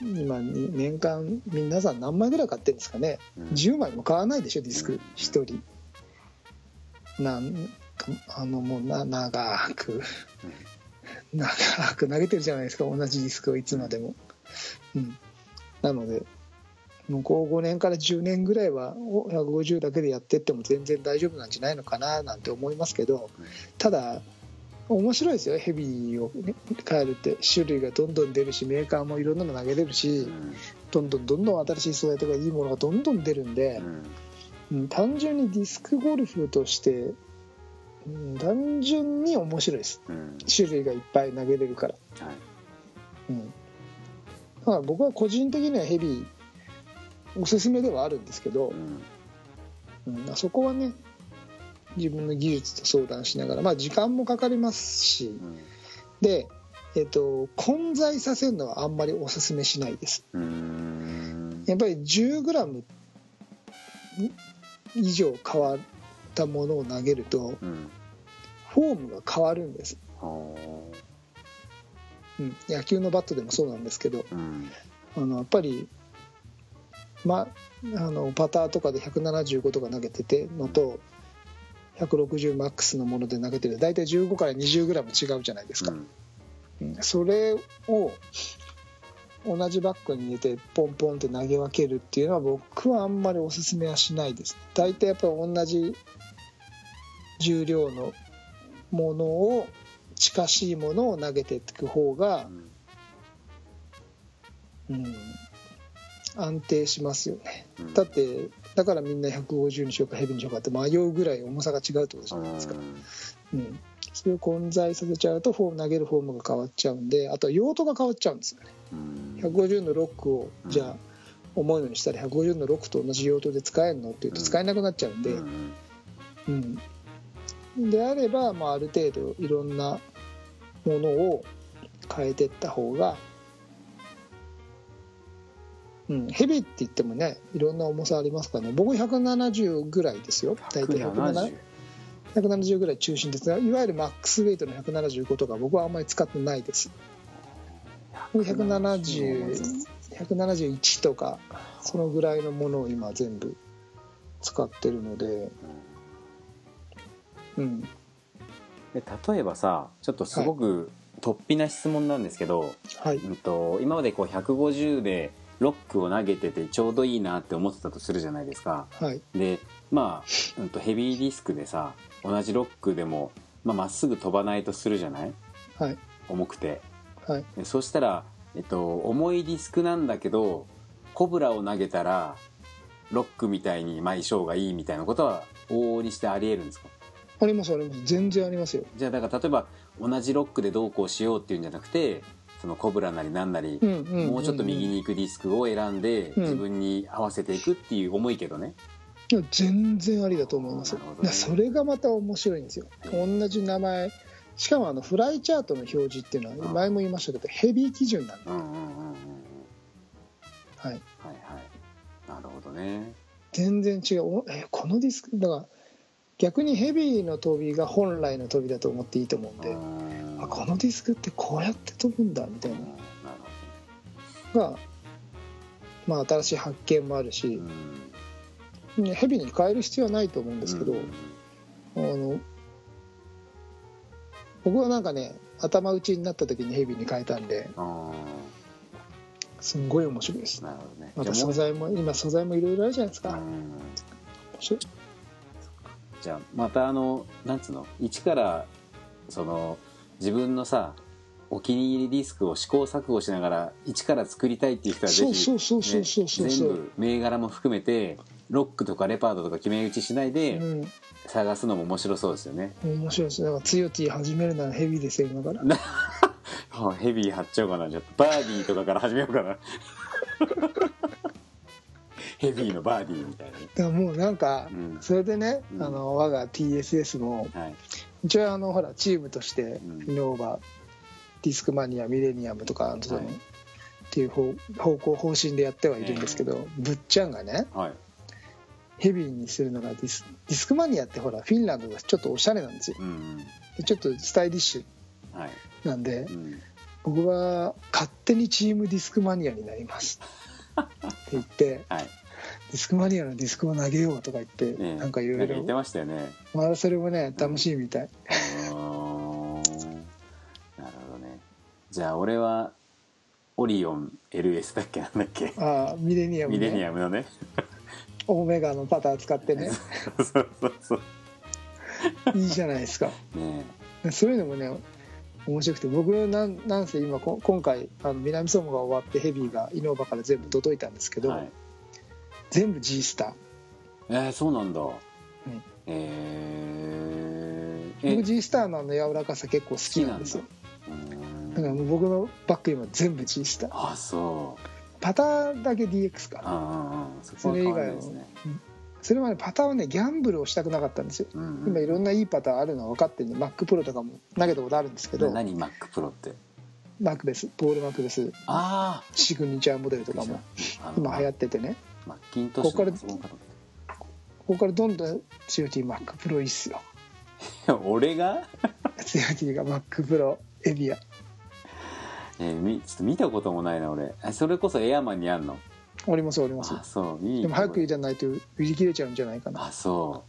Speaker 1: 今に年間皆さん何枚ぐらい買ってるんですかね。
Speaker 3: うん。
Speaker 1: 10枚も買わないでしょディスク。
Speaker 3: うん。
Speaker 1: 1人。なんかあのもうな長く。長く投げてるじゃないですか同じディスクをいつまでも、うん、なので向こう5年から10年ぐらいはお150だけでやってっても全然大丈夫なんじゃないのかななんて思いますけどただ面白いですよ。ヘビーを、ね、変えるって種類がどんどん出るしメーカーもいろんなの投げれるしどんどんどんどん新しい素材とかいいものがどんどん出るんで、うん。単純にディスクゴルフとして、うん単純に面白いです。
Speaker 3: うん。
Speaker 1: 種類がいっぱい投げれるから、
Speaker 3: はい。
Speaker 1: うん、だから僕は個人的にはヘビーおすすめではあるんですけど
Speaker 3: うん。
Speaker 1: うん、そこはね自分の技術と相談しながらまあ時間もかかりますし
Speaker 3: うん。
Speaker 1: でえっと混在させるのはあんまりおすすめしないです。やっぱり 10g 以上変わったものを投げると
Speaker 3: うん。
Speaker 1: フォームが変わるんです、
Speaker 3: は
Speaker 1: うん、野球のバットでもそうなんですけど
Speaker 3: あうん。
Speaker 1: あのやっぱり、ま、あのパターとかで175とか投げててのと160マックスのもので投げてる大体15から 20g 違うじゃないですか、
Speaker 3: うん。
Speaker 1: うん。それを同じバッグに入れてポンポンって投げ分けるっていうのは僕はあんまりおすすめはしないです。大体やっぱり同じ重量のものを近しいものを投げていく方が
Speaker 3: う、ん。
Speaker 1: うん、安定しますよね。
Speaker 3: うん。
Speaker 1: だってだからみんな150にしようかヘビにしようかって迷うぐらい重さが違うってことじゃないですか、うん、それを混在させちゃうとフォーム投げるフォームが変わっちゃうんであとは用途が変わっちゃうんですよね。
Speaker 3: うん。
Speaker 1: 150のロックを
Speaker 3: うん
Speaker 1: じゃあ重いのにしたら150のロックと同じ用途で使えるのって言うと
Speaker 3: うん。
Speaker 1: 使えなくなっちゃうんで、
Speaker 3: うん
Speaker 1: うん、であれば、まあ、ある程度いろんなものを変えていった方が、うん、ヘビって言ってもねいろんな重さありますからね。僕170ぐらいですよ。大体170 170ぐらい中心ですがいわゆるマックスウェイトの175とか僕はあんまり使ってないです。僕170 171とかそのぐらいのものを今全部使ってるので、うん、
Speaker 3: で例えばさちょっとすごく突飛な質問なんですけど、
Speaker 1: はい。
Speaker 3: うん、と今までこう150でロックを投げててちょうどいいなって思ってたとするじゃないですか。
Speaker 1: はい。
Speaker 3: でまあ、うん、とヘビーディスクでさ同じロックでもまあまっすぐ飛ばないとするじゃない？
Speaker 1: はい。
Speaker 3: 重くて。
Speaker 1: はい。
Speaker 3: でそしたら、えっと、重いディスクなんだけどコブラを投げたらロックみたいにまあ相性がいいみたいなことは往々にしてありえるんですか？
Speaker 1: ありますあります。全然ありますよ。
Speaker 3: じゃあだから例えば同じロックでどうこうしようっていうんじゃなくてそのコブラなりなんなり、もうちょっと右に行くディスクを選んで、
Speaker 1: うん。
Speaker 3: 自分に合わせていくっていう重いけどね、
Speaker 1: いや全然ありだと思います
Speaker 3: ね。
Speaker 1: それがまた面白いんですよ。同じ名前。しかもあのフライチャートの表示っていうのは
Speaker 3: うん。
Speaker 1: 前も言いましたけどヘビー基準なんで、
Speaker 3: うんうんうんうんうん。
Speaker 1: はい、
Speaker 3: はいはい。なるほどね。
Speaker 1: 全然違う。おえこのディスクだから逆にヘビーの飛びが本来の飛びだと思っていいと思うんで、
Speaker 3: うん
Speaker 1: あこのディスクってこうやって飛ぶんだみたい
Speaker 3: うん
Speaker 1: なが、まあ、新しい発見もある
Speaker 3: ほ
Speaker 1: し
Speaker 3: ど、
Speaker 1: ねヘビに変える必要はないと思うんですけど、
Speaker 3: うん。
Speaker 1: あの僕はなんかね頭打ちになった時にヘビに変えたんで
Speaker 3: あ
Speaker 1: すんごい面白いです。
Speaker 3: ね。
Speaker 1: また素材も今素材もいろいろあるじゃないですか、面
Speaker 3: うん。
Speaker 1: 白い
Speaker 3: じゃあまたあのなんつうの？一からその自分のさお気に入りディスクを試行錯誤しながら一から作りたいっていう人はぜひ、ね全部銘柄も含めてロックとかレパートとか決め打ちしないで
Speaker 1: うん。
Speaker 3: 探すのも面白そうですよね、
Speaker 1: 面白いですだから強ティ始めるならヘビーですよ今から。[LAUGHS]
Speaker 3: あヘビー貼っちゃおうかなじゃあバーディーとかから始めようかなヘビーのバーディーみたいな。ね
Speaker 1: だからもうなんか、
Speaker 3: うん。
Speaker 1: それでね、
Speaker 3: うん。
Speaker 1: あの我が TSS も
Speaker 3: はい。
Speaker 1: 一応あのほらチームとして
Speaker 3: うん。
Speaker 1: イノーバ、ディスクマニアミレニアムとかあの
Speaker 3: はい。
Speaker 1: っていう方方向方針でやってはいるんですけど、ぶっちゃんがね
Speaker 3: はい。
Speaker 1: ヘビーにするのがディスディスクマニアってほらフィンランドがちょっとおしゃれなんですよ。
Speaker 3: うん
Speaker 1: でちょっとスタイリッシ
Speaker 3: はい、
Speaker 1: ュなんで
Speaker 3: うん、
Speaker 1: 僕は勝手にチームディスクマニアになりますって言って [LAUGHS]
Speaker 3: はい
Speaker 1: ディスクマニアのディスクを投げようとか言って、
Speaker 3: ねえ。
Speaker 1: なんかいろい
Speaker 3: なんか言って
Speaker 1: ろ
Speaker 3: ましたよね。
Speaker 1: まだそれもね楽しいみたい、
Speaker 3: うーん。なるほどね。じゃあ俺はオリオン LS だっけ？なんだっけ？
Speaker 1: ああミレニアム、
Speaker 3: ミレニ
Speaker 1: ね、
Speaker 3: アムのね。
Speaker 1: オメガのパター使ってね。
Speaker 3: そうそうそう
Speaker 1: いいじゃないですか。
Speaker 3: ね
Speaker 1: そういうのもね面白くて僕なんなんせ今こ今回あの南相馬が終わってヘビーがイノーバから全部届いたんですけど、
Speaker 3: はい
Speaker 1: 全部 G スター。
Speaker 3: えー、そうなんだ、
Speaker 1: ん。
Speaker 3: えー、
Speaker 1: 僕
Speaker 3: え
Speaker 1: G スターのあの柔らかさ結構好きなんですよ。だ。からもう僕のバッグ今全部 G スター。
Speaker 3: あそう。
Speaker 1: パターだけ DX か。
Speaker 3: そ
Speaker 1: れ以外は
Speaker 3: ね。
Speaker 1: それまでパターンはねギャンブルをしたくなかったんですよ。
Speaker 3: うん
Speaker 1: 今いろんないいパターンあるのは分かってるんで MacPro とかも投げたことあるんですけど。
Speaker 3: 何 Mac Pro って？
Speaker 1: マックベスポール・マクベス。
Speaker 3: あ
Speaker 1: シグニチャーモデルとかも。
Speaker 3: あ
Speaker 1: 今流行
Speaker 3: っ
Speaker 1: っててね
Speaker 3: マッキントッシュのパソコンかと
Speaker 1: ここからどんどん強 T MacPro いいっすよ。[LAUGHS]
Speaker 3: 俺が、[LAUGHS]
Speaker 1: 強 T が MacPro エビア。
Speaker 3: えーみちょっと見たこともないな俺。えそれこそエアマンにあんの？
Speaker 1: おりますおります
Speaker 3: あそう見に
Speaker 1: でも早く入
Speaker 3: 行
Speaker 1: れないと売り切れちゃうんじゃないかな。
Speaker 3: あそ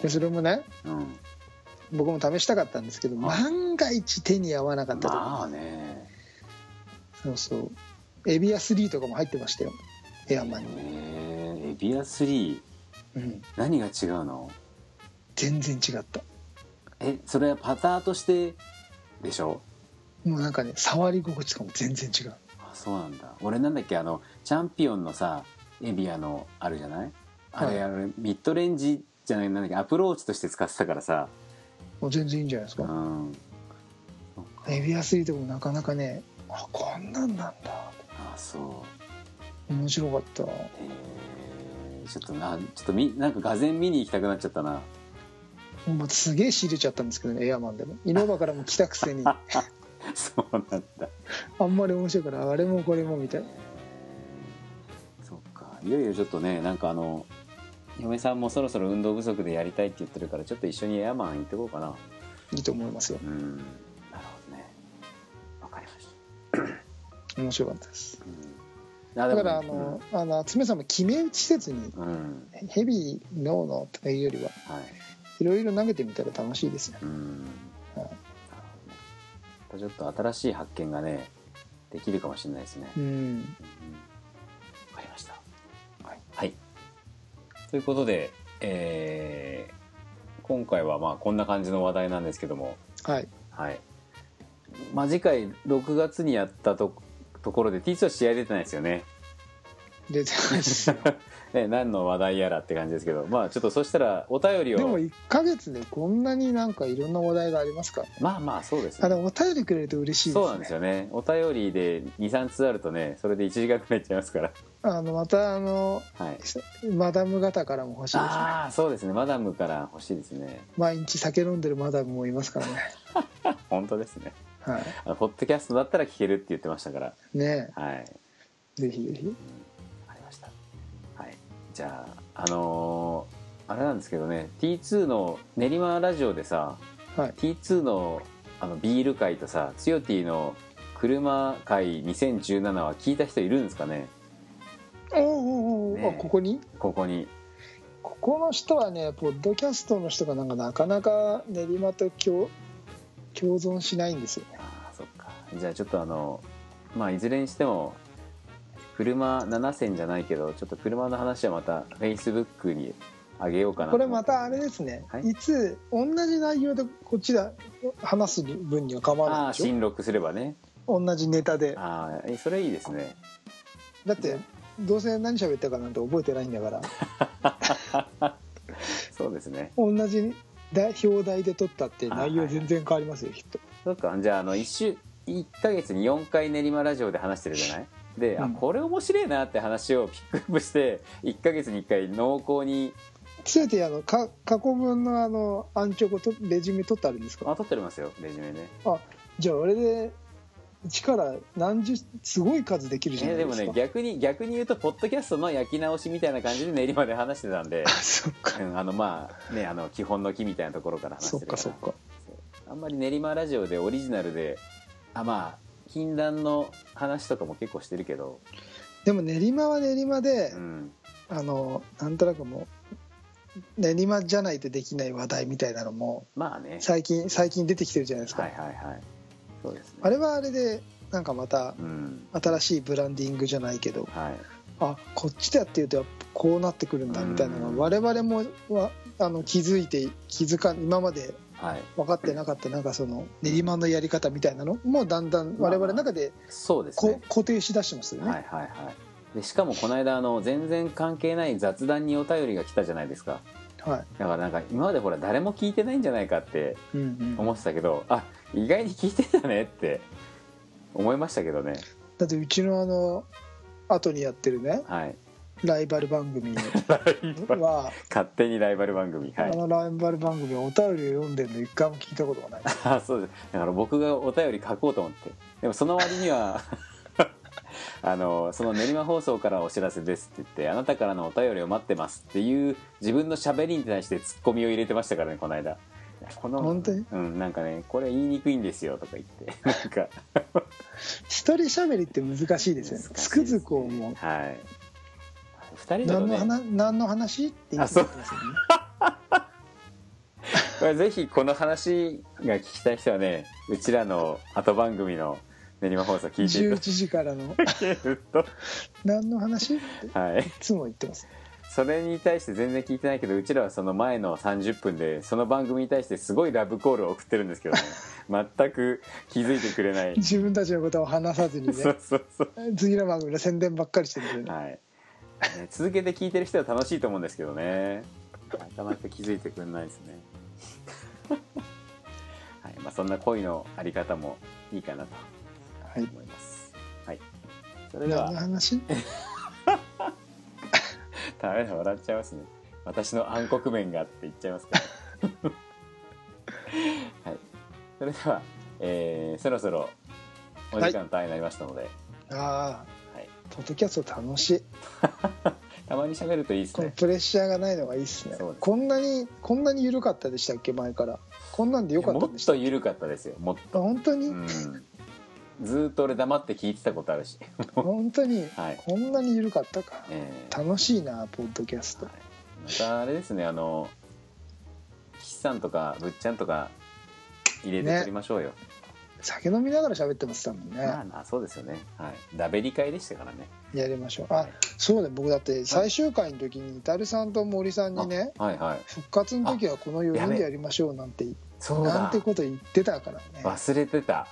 Speaker 1: でそれもね
Speaker 3: ううん。
Speaker 1: 僕も試したかったんですけど
Speaker 3: はい。
Speaker 1: 万が一手に合わなかった時、
Speaker 3: まあね。
Speaker 1: そうそう。エビア3とかも入ってましたよエアマンに、
Speaker 3: えー、エビア3
Speaker 1: うん、
Speaker 3: 何が違うの？
Speaker 1: 全然違った。
Speaker 3: えそれはパターとしてでしょ？
Speaker 1: もうなんかね触り心地とかも全然違う。
Speaker 3: あそうなんだ。俺なんだっけあのチャンピオンのさエビアのあるじゃない？あれ、
Speaker 1: はい。
Speaker 3: あれミッドレンジじゃないなんだっけ？アプローチとして使ってたからさ。
Speaker 1: もう全然いいんじゃないです
Speaker 3: う
Speaker 1: か、
Speaker 3: ん。
Speaker 1: エビア3とかもなかなかねあこんなんなんだ。
Speaker 3: あそう
Speaker 1: 面白かった。
Speaker 3: えー、ちょっとなちょっとみなんかがぜん見に行きたくなっちゃったな。
Speaker 1: もうまたすげえ仕入れちゃったんですけどねエアマンでも。稲葉からも来たくせに。あ [LAUGHS]
Speaker 3: そうなんだ。
Speaker 1: んまり面白いからあれもこれもみたい。な
Speaker 3: そっか。いよいよちょっとねなんかあの嫁さんもそろそろ運動不足でやりたいって言ってるからちょっと一緒にエアマン行ってこうかな。い
Speaker 1: いと思いますよ。
Speaker 3: うん。なるほどね。わかりました、
Speaker 1: 面白かったです。
Speaker 3: うん、
Speaker 1: だからあの、あの爪さんも決め打ちせずに
Speaker 3: うん、うん
Speaker 1: ヘビーノーノーとかいうよりは
Speaker 3: はい。
Speaker 1: いろいろ投げてみたら楽しいですよ
Speaker 3: うん。なるほ
Speaker 1: はい
Speaker 3: ちょっと新しい発見がねできるかもしれないですね。
Speaker 1: うん。
Speaker 3: うん。わかりました。
Speaker 1: はい、
Speaker 3: はい、ということで、えー今回はまあこんな感じの話題なんですけども。
Speaker 1: はい。
Speaker 3: はい。まあ次回6月にやったとところで T2 は試合出てないですよね。
Speaker 1: 出てますよ [LAUGHS]
Speaker 3: ね何の話題やらって感じですけど。まあちょっとそしたらお便りを。
Speaker 1: でも1ヶ月でこんなになんかいろんな話題がありますから。ね
Speaker 3: まあまあそうですね。
Speaker 1: あお便りくれると嬉しいですね。
Speaker 3: そうなんですよね。お便りで23通あるとねそれで1時間くらいいっちゃいますから。
Speaker 1: あのまたあの
Speaker 3: はい。
Speaker 1: マダム方からも欲しいですね。
Speaker 3: ああそうですね。マダムから欲しいですね。
Speaker 1: 毎日酒飲んでるマダムもいますからね。[LAUGHS]
Speaker 3: 本当ですね
Speaker 1: はい。
Speaker 3: あのポッドキャストだったら聞けるって言ってましたから。
Speaker 1: ね。
Speaker 3: はい。
Speaker 1: えぜひぜひ。
Speaker 3: ありました。はい。じゃああのーあれなんですけどね。T2 の練馬ラジオでさ
Speaker 1: はい。
Speaker 3: T2 のあのビール会とさつよ T の車会2017は聞いた人いるんですかね？
Speaker 1: おうおうおう。
Speaker 3: ね。
Speaker 1: ここに？
Speaker 3: ここに。
Speaker 1: ここの人はねポッドキャストの人がなんかなかなか練馬と共共存しないんですよね。
Speaker 3: ああそっか。じゃあちょっとあのまあいずれにしても車7選じゃないけどちょっと車の話はまた Facebook にあげようかなと
Speaker 1: これまたあれですね、
Speaker 3: はい。
Speaker 1: い、つ同じ内容でこっちで話す分には構わ
Speaker 3: ああ
Speaker 1: ないでし
Speaker 3: 新録すればね。
Speaker 1: ょ同じネタで。
Speaker 3: ああえそれいいですね。
Speaker 1: だってどうせ何喋ったかなんて覚えてないんだから。[LAUGHS]
Speaker 3: そうですね。
Speaker 1: 同じ題表題で撮ったって内容全然変わりますよきっと。
Speaker 3: そっか。じゃああの1週1ヶ月に4回練馬ラジオで話してるじゃない？で、あ
Speaker 1: うん。
Speaker 3: これ面白いなって話をピックアップして1ヶ月に1回濃厚に
Speaker 1: 全てあのか過去分のあのアンチョコとレジュメ取ってあるんですか？
Speaker 3: あ撮ってありますよレジュメね。
Speaker 1: あじゃああれで1から何十すごい数できるじゃないですか、
Speaker 3: ね逆に逆に言うとポッドキャストの焼き直しみたいな感じで練馬で話してたんで。
Speaker 1: あ [LAUGHS] そっか。
Speaker 3: うんあのまあねあの基本の木みたいなところから話し
Speaker 1: そって
Speaker 3: るから。
Speaker 1: かそっか。
Speaker 3: あんまり練馬ラジオでオリジナルであまあ禁断の話とかも結構してるけど、
Speaker 1: でも練馬は練馬で、
Speaker 3: うん、
Speaker 1: あのなんとなくもう練馬じゃないとできない話題みたいなのも
Speaker 3: まあね。
Speaker 1: 最近最近出てきてるじゃないですか、
Speaker 3: はいはいはいそうですね。
Speaker 1: あれはあれでなんかまた
Speaker 3: うん。
Speaker 1: 新しいブランディングじゃないけど
Speaker 3: はい。
Speaker 1: あこっちでやってるとこうなってくるんだみたいなの
Speaker 3: うん。
Speaker 1: が我々もはあの気づいて気づか今まで
Speaker 3: はい。
Speaker 1: 分かってなかったなんかその練馬のやり方みたいなのもだんだん我々の中でこ
Speaker 3: そうですね。
Speaker 1: 固定しだしてますよね、
Speaker 3: はいはいはい。でしかもこの間あの全然関係ない雑談にお便りが来たじゃないですか。
Speaker 1: はい。
Speaker 3: だからなんか今までほら誰も聞いてないんじゃないかって
Speaker 1: うんうん。
Speaker 3: 思ってたけどあ意外に聞いてたねって思いましたけどね。
Speaker 1: だってうちのあの後にやってるね
Speaker 3: はい。
Speaker 1: ライバル番組 [LAUGHS] は、
Speaker 3: 勝手にライバル番組。はい。
Speaker 1: あのライバル番組はお便りを読んでるの一回も聞いたことがない。[LAUGHS]
Speaker 3: あそうです。だから僕がお便り書こうと思って。でもその割には [LAUGHS] あのその練馬放送からお知らせですって言ってあなたからのお便りを待ってますっていう自分の喋りに対してツッコミを入れてましたからねこの間この
Speaker 1: 本当に？
Speaker 3: うんなんかねこれ言いにくいんですよとか言って。[LAUGHS] なんか。
Speaker 1: 一人喋りって難しいですよね。
Speaker 3: 難しいです
Speaker 1: つくづく思う。
Speaker 3: はい。2人だとね。
Speaker 1: 何の話何の話って言ってますよね。
Speaker 3: これぜひこの話が聞きたい人はねうちらの後番組の練馬放送聞いてい
Speaker 1: 11
Speaker 3: た
Speaker 1: 時からの。[LAUGHS]
Speaker 3: だけると。
Speaker 1: 何の話って？
Speaker 3: はい。
Speaker 1: いつも言ってます
Speaker 3: それに対して全然聞いてないけどうちらはその前の30分でその番組に対してすごいラブコールを送ってるんですけどね。[LAUGHS] 全く気づいてくれない、
Speaker 1: 自分たちのことを話さずに [LAUGHS]
Speaker 3: そう
Speaker 1: ね
Speaker 3: そうそう。
Speaker 1: 次の番組の宣伝ばっかりしてるね。
Speaker 3: はい、ね続けて聞いてる人は楽しいと思うんですけどね。なかなか気づいてくれないですね。[LAUGHS] はい。まあそんな恋のあり方もいいかなと
Speaker 1: はい
Speaker 3: 思います。はい。それでは。
Speaker 1: 何の話？
Speaker 3: ダメだ笑っちゃいますね。私の暗黒面がって言っちゃいますから。[LAUGHS] はい。それでは、えーそろそろお時間の単位になりましたので、
Speaker 1: ああ
Speaker 3: はい。
Speaker 1: ポッドキャスト楽しい。[LAUGHS]
Speaker 3: たまに喋るといいです
Speaker 1: この
Speaker 3: ね
Speaker 1: プレッシャーがないのがいいね。
Speaker 3: です。
Speaker 1: こんなにこんなに緩かったでしたっけ前から。こんなんでよかった
Speaker 3: もっと緩かったですよ。もっ
Speaker 1: あ本当に、
Speaker 3: と、うん、ずーっと俺黙って聞いてたことあるし、
Speaker 1: 本当に、[LAUGHS]
Speaker 3: はい。
Speaker 1: こんなに緩かったか。
Speaker 3: えー
Speaker 1: 楽しいなポッドキャスト。
Speaker 3: はいまたあれですねあの岸さんとかぶっちゃんとか入れて撮りましょうよ、
Speaker 1: 酒飲みながら喋ってますたもんね、
Speaker 3: まあまあそうですよね。はい。ダベリ会でしたからね。
Speaker 1: やりましょう。あそうだ僕だって最終回の時にタルさんと森さんにね
Speaker 3: はいはい。
Speaker 1: 復活の時はこの4人でやりましょうなんて
Speaker 3: そうだ。
Speaker 1: なんてこと言ってたからね。
Speaker 3: 忘れてた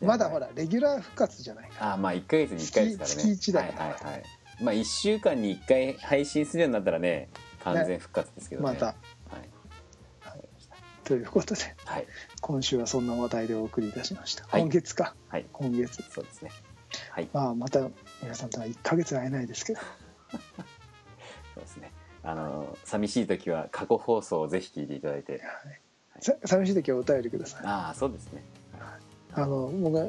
Speaker 1: まだほらレギュラー復活じゃないか
Speaker 3: あまあ1ヶ月に1回ですからね。
Speaker 1: 月月一だから。
Speaker 3: はいはいはい。まあ1週間に1回配信するようになったらね完全復活ですけどね。
Speaker 1: また。
Speaker 3: はい。わかりました
Speaker 1: ということで
Speaker 3: はい。
Speaker 1: 今週はそんな話題でお送りいたしました、
Speaker 3: はい。
Speaker 1: 今月か。
Speaker 3: はい。
Speaker 1: 今月。
Speaker 3: そうですね。はい。
Speaker 1: まあまた皆さんとは1ヶ月会えないですけど。[LAUGHS]
Speaker 3: そうですね。あの寂しい時は過去放送をぜひ聞いていただいて。
Speaker 1: さ寂しい時はお便りください。
Speaker 3: ああそうですね
Speaker 1: あの僕は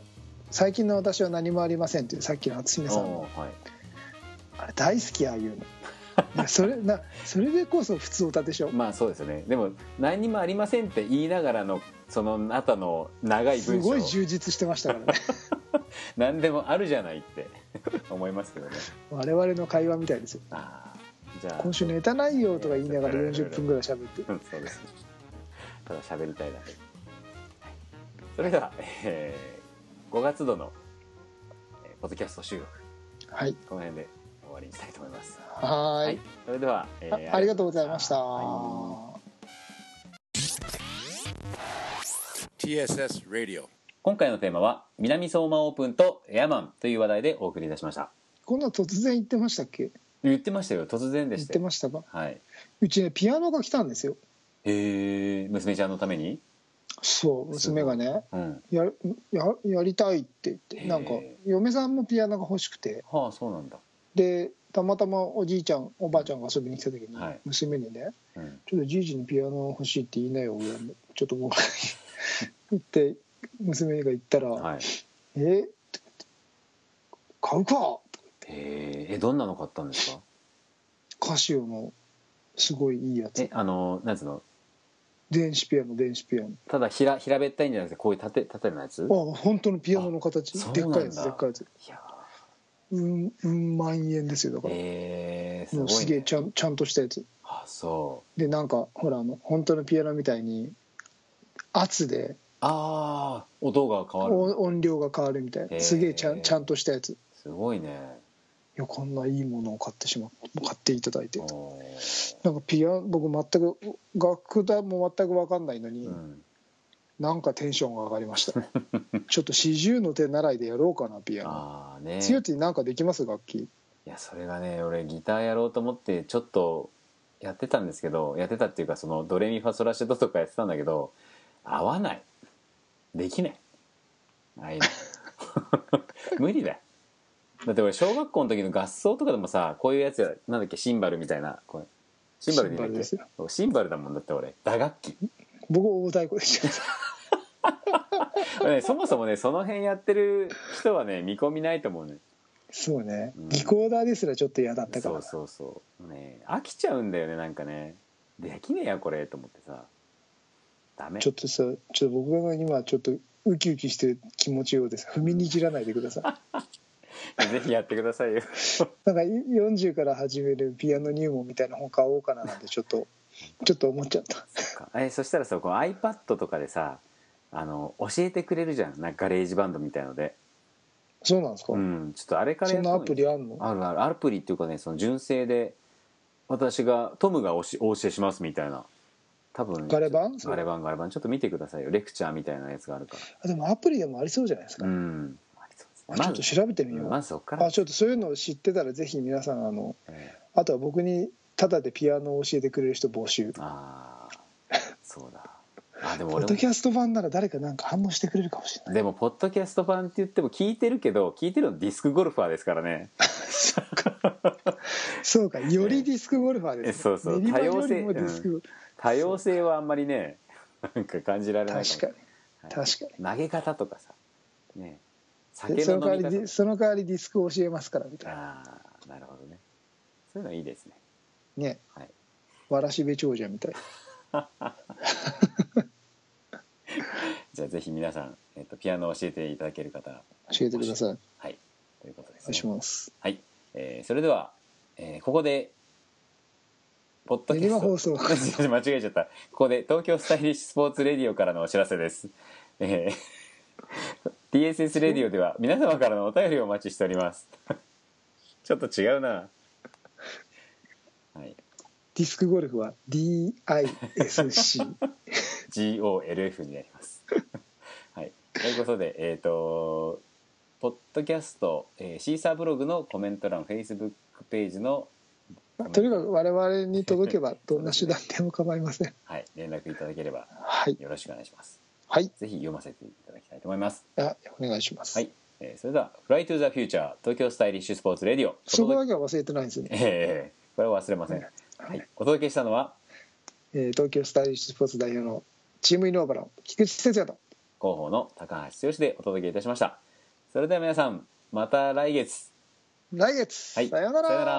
Speaker 1: 最近の私は何もありませんっていうさっきの初音さんの。
Speaker 3: おーはい。
Speaker 1: あれ大好きああいうの。それなそれでこそ普通歌でしょ。
Speaker 3: まあそうですよね。でも何にもありませんって言いながらのその後の長い
Speaker 1: す
Speaker 3: 文章。
Speaker 1: ごい充実してましたからね。[LAUGHS]
Speaker 3: 何でもあるじゃないって [LAUGHS] 思いますけどね。
Speaker 1: 我々の会話みたいですよ。
Speaker 3: ああじゃあ
Speaker 1: 今週ネタないよとか言いながら40分ぐらい喋って。
Speaker 3: うんそうですね。ただ喋りたいだけそれでは、えー、5月度の、えーポッドキャスト収録。
Speaker 1: はい。
Speaker 3: この辺で終わりにしたいと思います。
Speaker 1: はーい。
Speaker 3: それでは、え
Speaker 1: あありがとうございました、
Speaker 3: は
Speaker 2: TSS Radio.
Speaker 3: 今回のテーマは南相馬オープンとエアマンという話題でお送りいたしました。
Speaker 1: こんな突然言ってましたっけ？
Speaker 3: 言ってましたよ。突然で
Speaker 1: 言っ
Speaker 3: して
Speaker 1: てましたか？
Speaker 3: はい。う
Speaker 1: ちねピアノが来たんですよ。
Speaker 3: へえ娘ちゃんのために？
Speaker 1: そう娘がね
Speaker 3: うん。
Speaker 1: やややりたいって言ってなんか嫁さんもピアノが欲しくて。
Speaker 3: はあそうなんだ。
Speaker 1: でたまたまおじいちゃんおばあちゃんが遊びに来た時に
Speaker 3: はい。
Speaker 1: 娘にね
Speaker 3: うん「
Speaker 1: ちょっとじいじにピアノ欲しいって言いなよ」親もちょっと僕言って娘が言ったら「
Speaker 3: はい。
Speaker 1: え？って買うか!」
Speaker 3: へええどんなの買ったんですか？
Speaker 1: カシオのすごいいいやつ。
Speaker 3: えあのなんつうの？
Speaker 1: 電子ピアノ電子ピアノ。
Speaker 3: ただ平平べったいんじゃなくてこういう縦縦のやつ？
Speaker 1: あ本当のピアノの形。
Speaker 3: あ
Speaker 1: でっかいやつでっかいやつ。
Speaker 3: いや
Speaker 1: うんうん万円ですよだから、
Speaker 3: えー、す
Speaker 1: も
Speaker 3: ごい、ね、
Speaker 1: うすげえちゃんちゃんとしたやつ。
Speaker 3: あそ
Speaker 1: でなんかほらあの本当のピアノみたいに圧で
Speaker 3: うああ音が変わる。
Speaker 1: 音音量が変わるみたいな。すげえちゃんちゃんとしたやつ。い
Speaker 3: すごいね
Speaker 1: やこんないいものを買ってしま買っていただいて。なんかピアノ僕全く楽譜も全く分かんないのに、
Speaker 3: うん。
Speaker 1: なんかテンションが上がりました。[LAUGHS] ちょっと四十の手習いでやろうかなピアノ。
Speaker 3: ああね。
Speaker 1: 強いなんかできます楽器？
Speaker 3: いやそれがね俺ギターやろうと思ってちょっとやってたんですけどやってたっていうかそのドレミファソラシドとかやってたんだけど合わない。できない。ああいうの [LAUGHS] 無理だ。よだって俺小学校の時の合奏とかでもさこういうやつやなんだっけシンバルみたいなこれシンバルでいいんだっけ？
Speaker 1: シンバル
Speaker 3: だもんだって俺。打楽器。
Speaker 1: 僕大太鼓でした。[LAUGHS]
Speaker 3: 俺ねそもそもねその辺やってる人はね見込みないと思うね。
Speaker 1: そうね、
Speaker 3: うん。
Speaker 1: リコーダーですらちょっと嫌だったから。
Speaker 3: そうそうそう。ね飽きちゃうんだよねなんかね。できねえやこれと思ってさ。ダメ。
Speaker 1: ちょっとさちょっと僕が今ちょっとウキウキしてる気持ちようです。踏みにじらないでください [LAUGHS] [LAUGHS]
Speaker 3: ぜひやってくださいよ。[LAUGHS]
Speaker 1: なんか40から始めるピアノ入門みたいな本買おうかななんてちょっとちょっと思っちゃった。
Speaker 3: えそしたらさこの iPad とかでさあの教えてくれるじゃん。なんかガレージバンドみたいので。
Speaker 1: そうなんですか、
Speaker 3: うん。ちょっとあれから
Speaker 1: そんなアプリあんの？
Speaker 3: あるある。アプリっていうかねその純正で私がトムがおしお教えしますみたいな。多分
Speaker 1: ガレ版？
Speaker 3: ガレ版ガレ版。ちょっと見てくださいよ。レクチャーみたいなやつがあるか
Speaker 1: あでもアプリでもありそうじゃないですか、
Speaker 3: らうんありそうですね
Speaker 1: あちょっと調べてみよう、
Speaker 3: ま
Speaker 1: あちょっとそういうのを知ってたらぜひ皆さんあの
Speaker 3: え
Speaker 1: あとは僕にタダでピアノを教えてくれる人募集。
Speaker 3: ーああそうだ。あでも
Speaker 1: ポッドキャスト版なら誰かなんか反応してくれるかもしれない。
Speaker 3: でもポッドキャスト版って言っても聞いてるけど聞いてるのディスクゴルファーですからね。[LAUGHS]
Speaker 1: そうかよりディスクゴルファーです、ね、
Speaker 3: えそうそう。多様性
Speaker 1: ディスク。ゴル
Speaker 3: 多様性はあんまりねなんか感じられない
Speaker 1: 確かに。
Speaker 3: はい。
Speaker 1: 確かに。
Speaker 3: 投げ方とかさ。ね。
Speaker 1: で
Speaker 3: 酒
Speaker 1: その代わりディその代わりディスクを教えますからみたいな。
Speaker 3: ああなるほどね。そういうのいいですね。
Speaker 1: ね。
Speaker 3: はい。
Speaker 1: わらしべ長者みたい。[LAUGHS]
Speaker 3: じゃあぜひ皆さん、えっと、ピアノを教えていただける方
Speaker 1: 教えてください。お
Speaker 3: はい。ということです
Speaker 1: 願いし
Speaker 3: ね
Speaker 1: ます。
Speaker 3: はい、えーそれでは、えーここでポッドキャスト。
Speaker 1: 放送。[LAUGHS]
Speaker 3: 間違えちゃった。ここで東京スタイリッシュスポーツレディオからのお知らせです、えー TSS レディオでは皆様からのお便りをお待ちしております。[LAUGHS] ちょっと違うな。はい。
Speaker 1: ディスクゴルフは DISC
Speaker 3: GOLF [LAUGHS] になります。[LAUGHS] はい、ということで、えっ、と、ポッドキャスト、えーシーサーブログのコメント欄、フェイスブックページの、
Speaker 1: とにかく我々に届けばどんな手段でも構いません。
Speaker 3: はい、連絡いただければ
Speaker 1: はい。
Speaker 3: よろしくお願いします。
Speaker 1: はい
Speaker 3: ぜひ読ませていただきたいと思います。
Speaker 1: あお願いします、
Speaker 3: はい、えーそれでは、Fly to the Future 東京スタイリッシュスポーツレディオ。
Speaker 1: そこだけは忘れてないんですよね、
Speaker 3: けえーこれは忘れません。はい、お届けしたのは、
Speaker 1: えー東京スタイリッシュスポーツ代表のチームイノーバの菊池哲也と。
Speaker 3: 広報の高橋剛でお届けいたしました。それでは皆さん、また来月。
Speaker 1: 来月、
Speaker 3: はい、
Speaker 1: さようなら。
Speaker 3: さよなら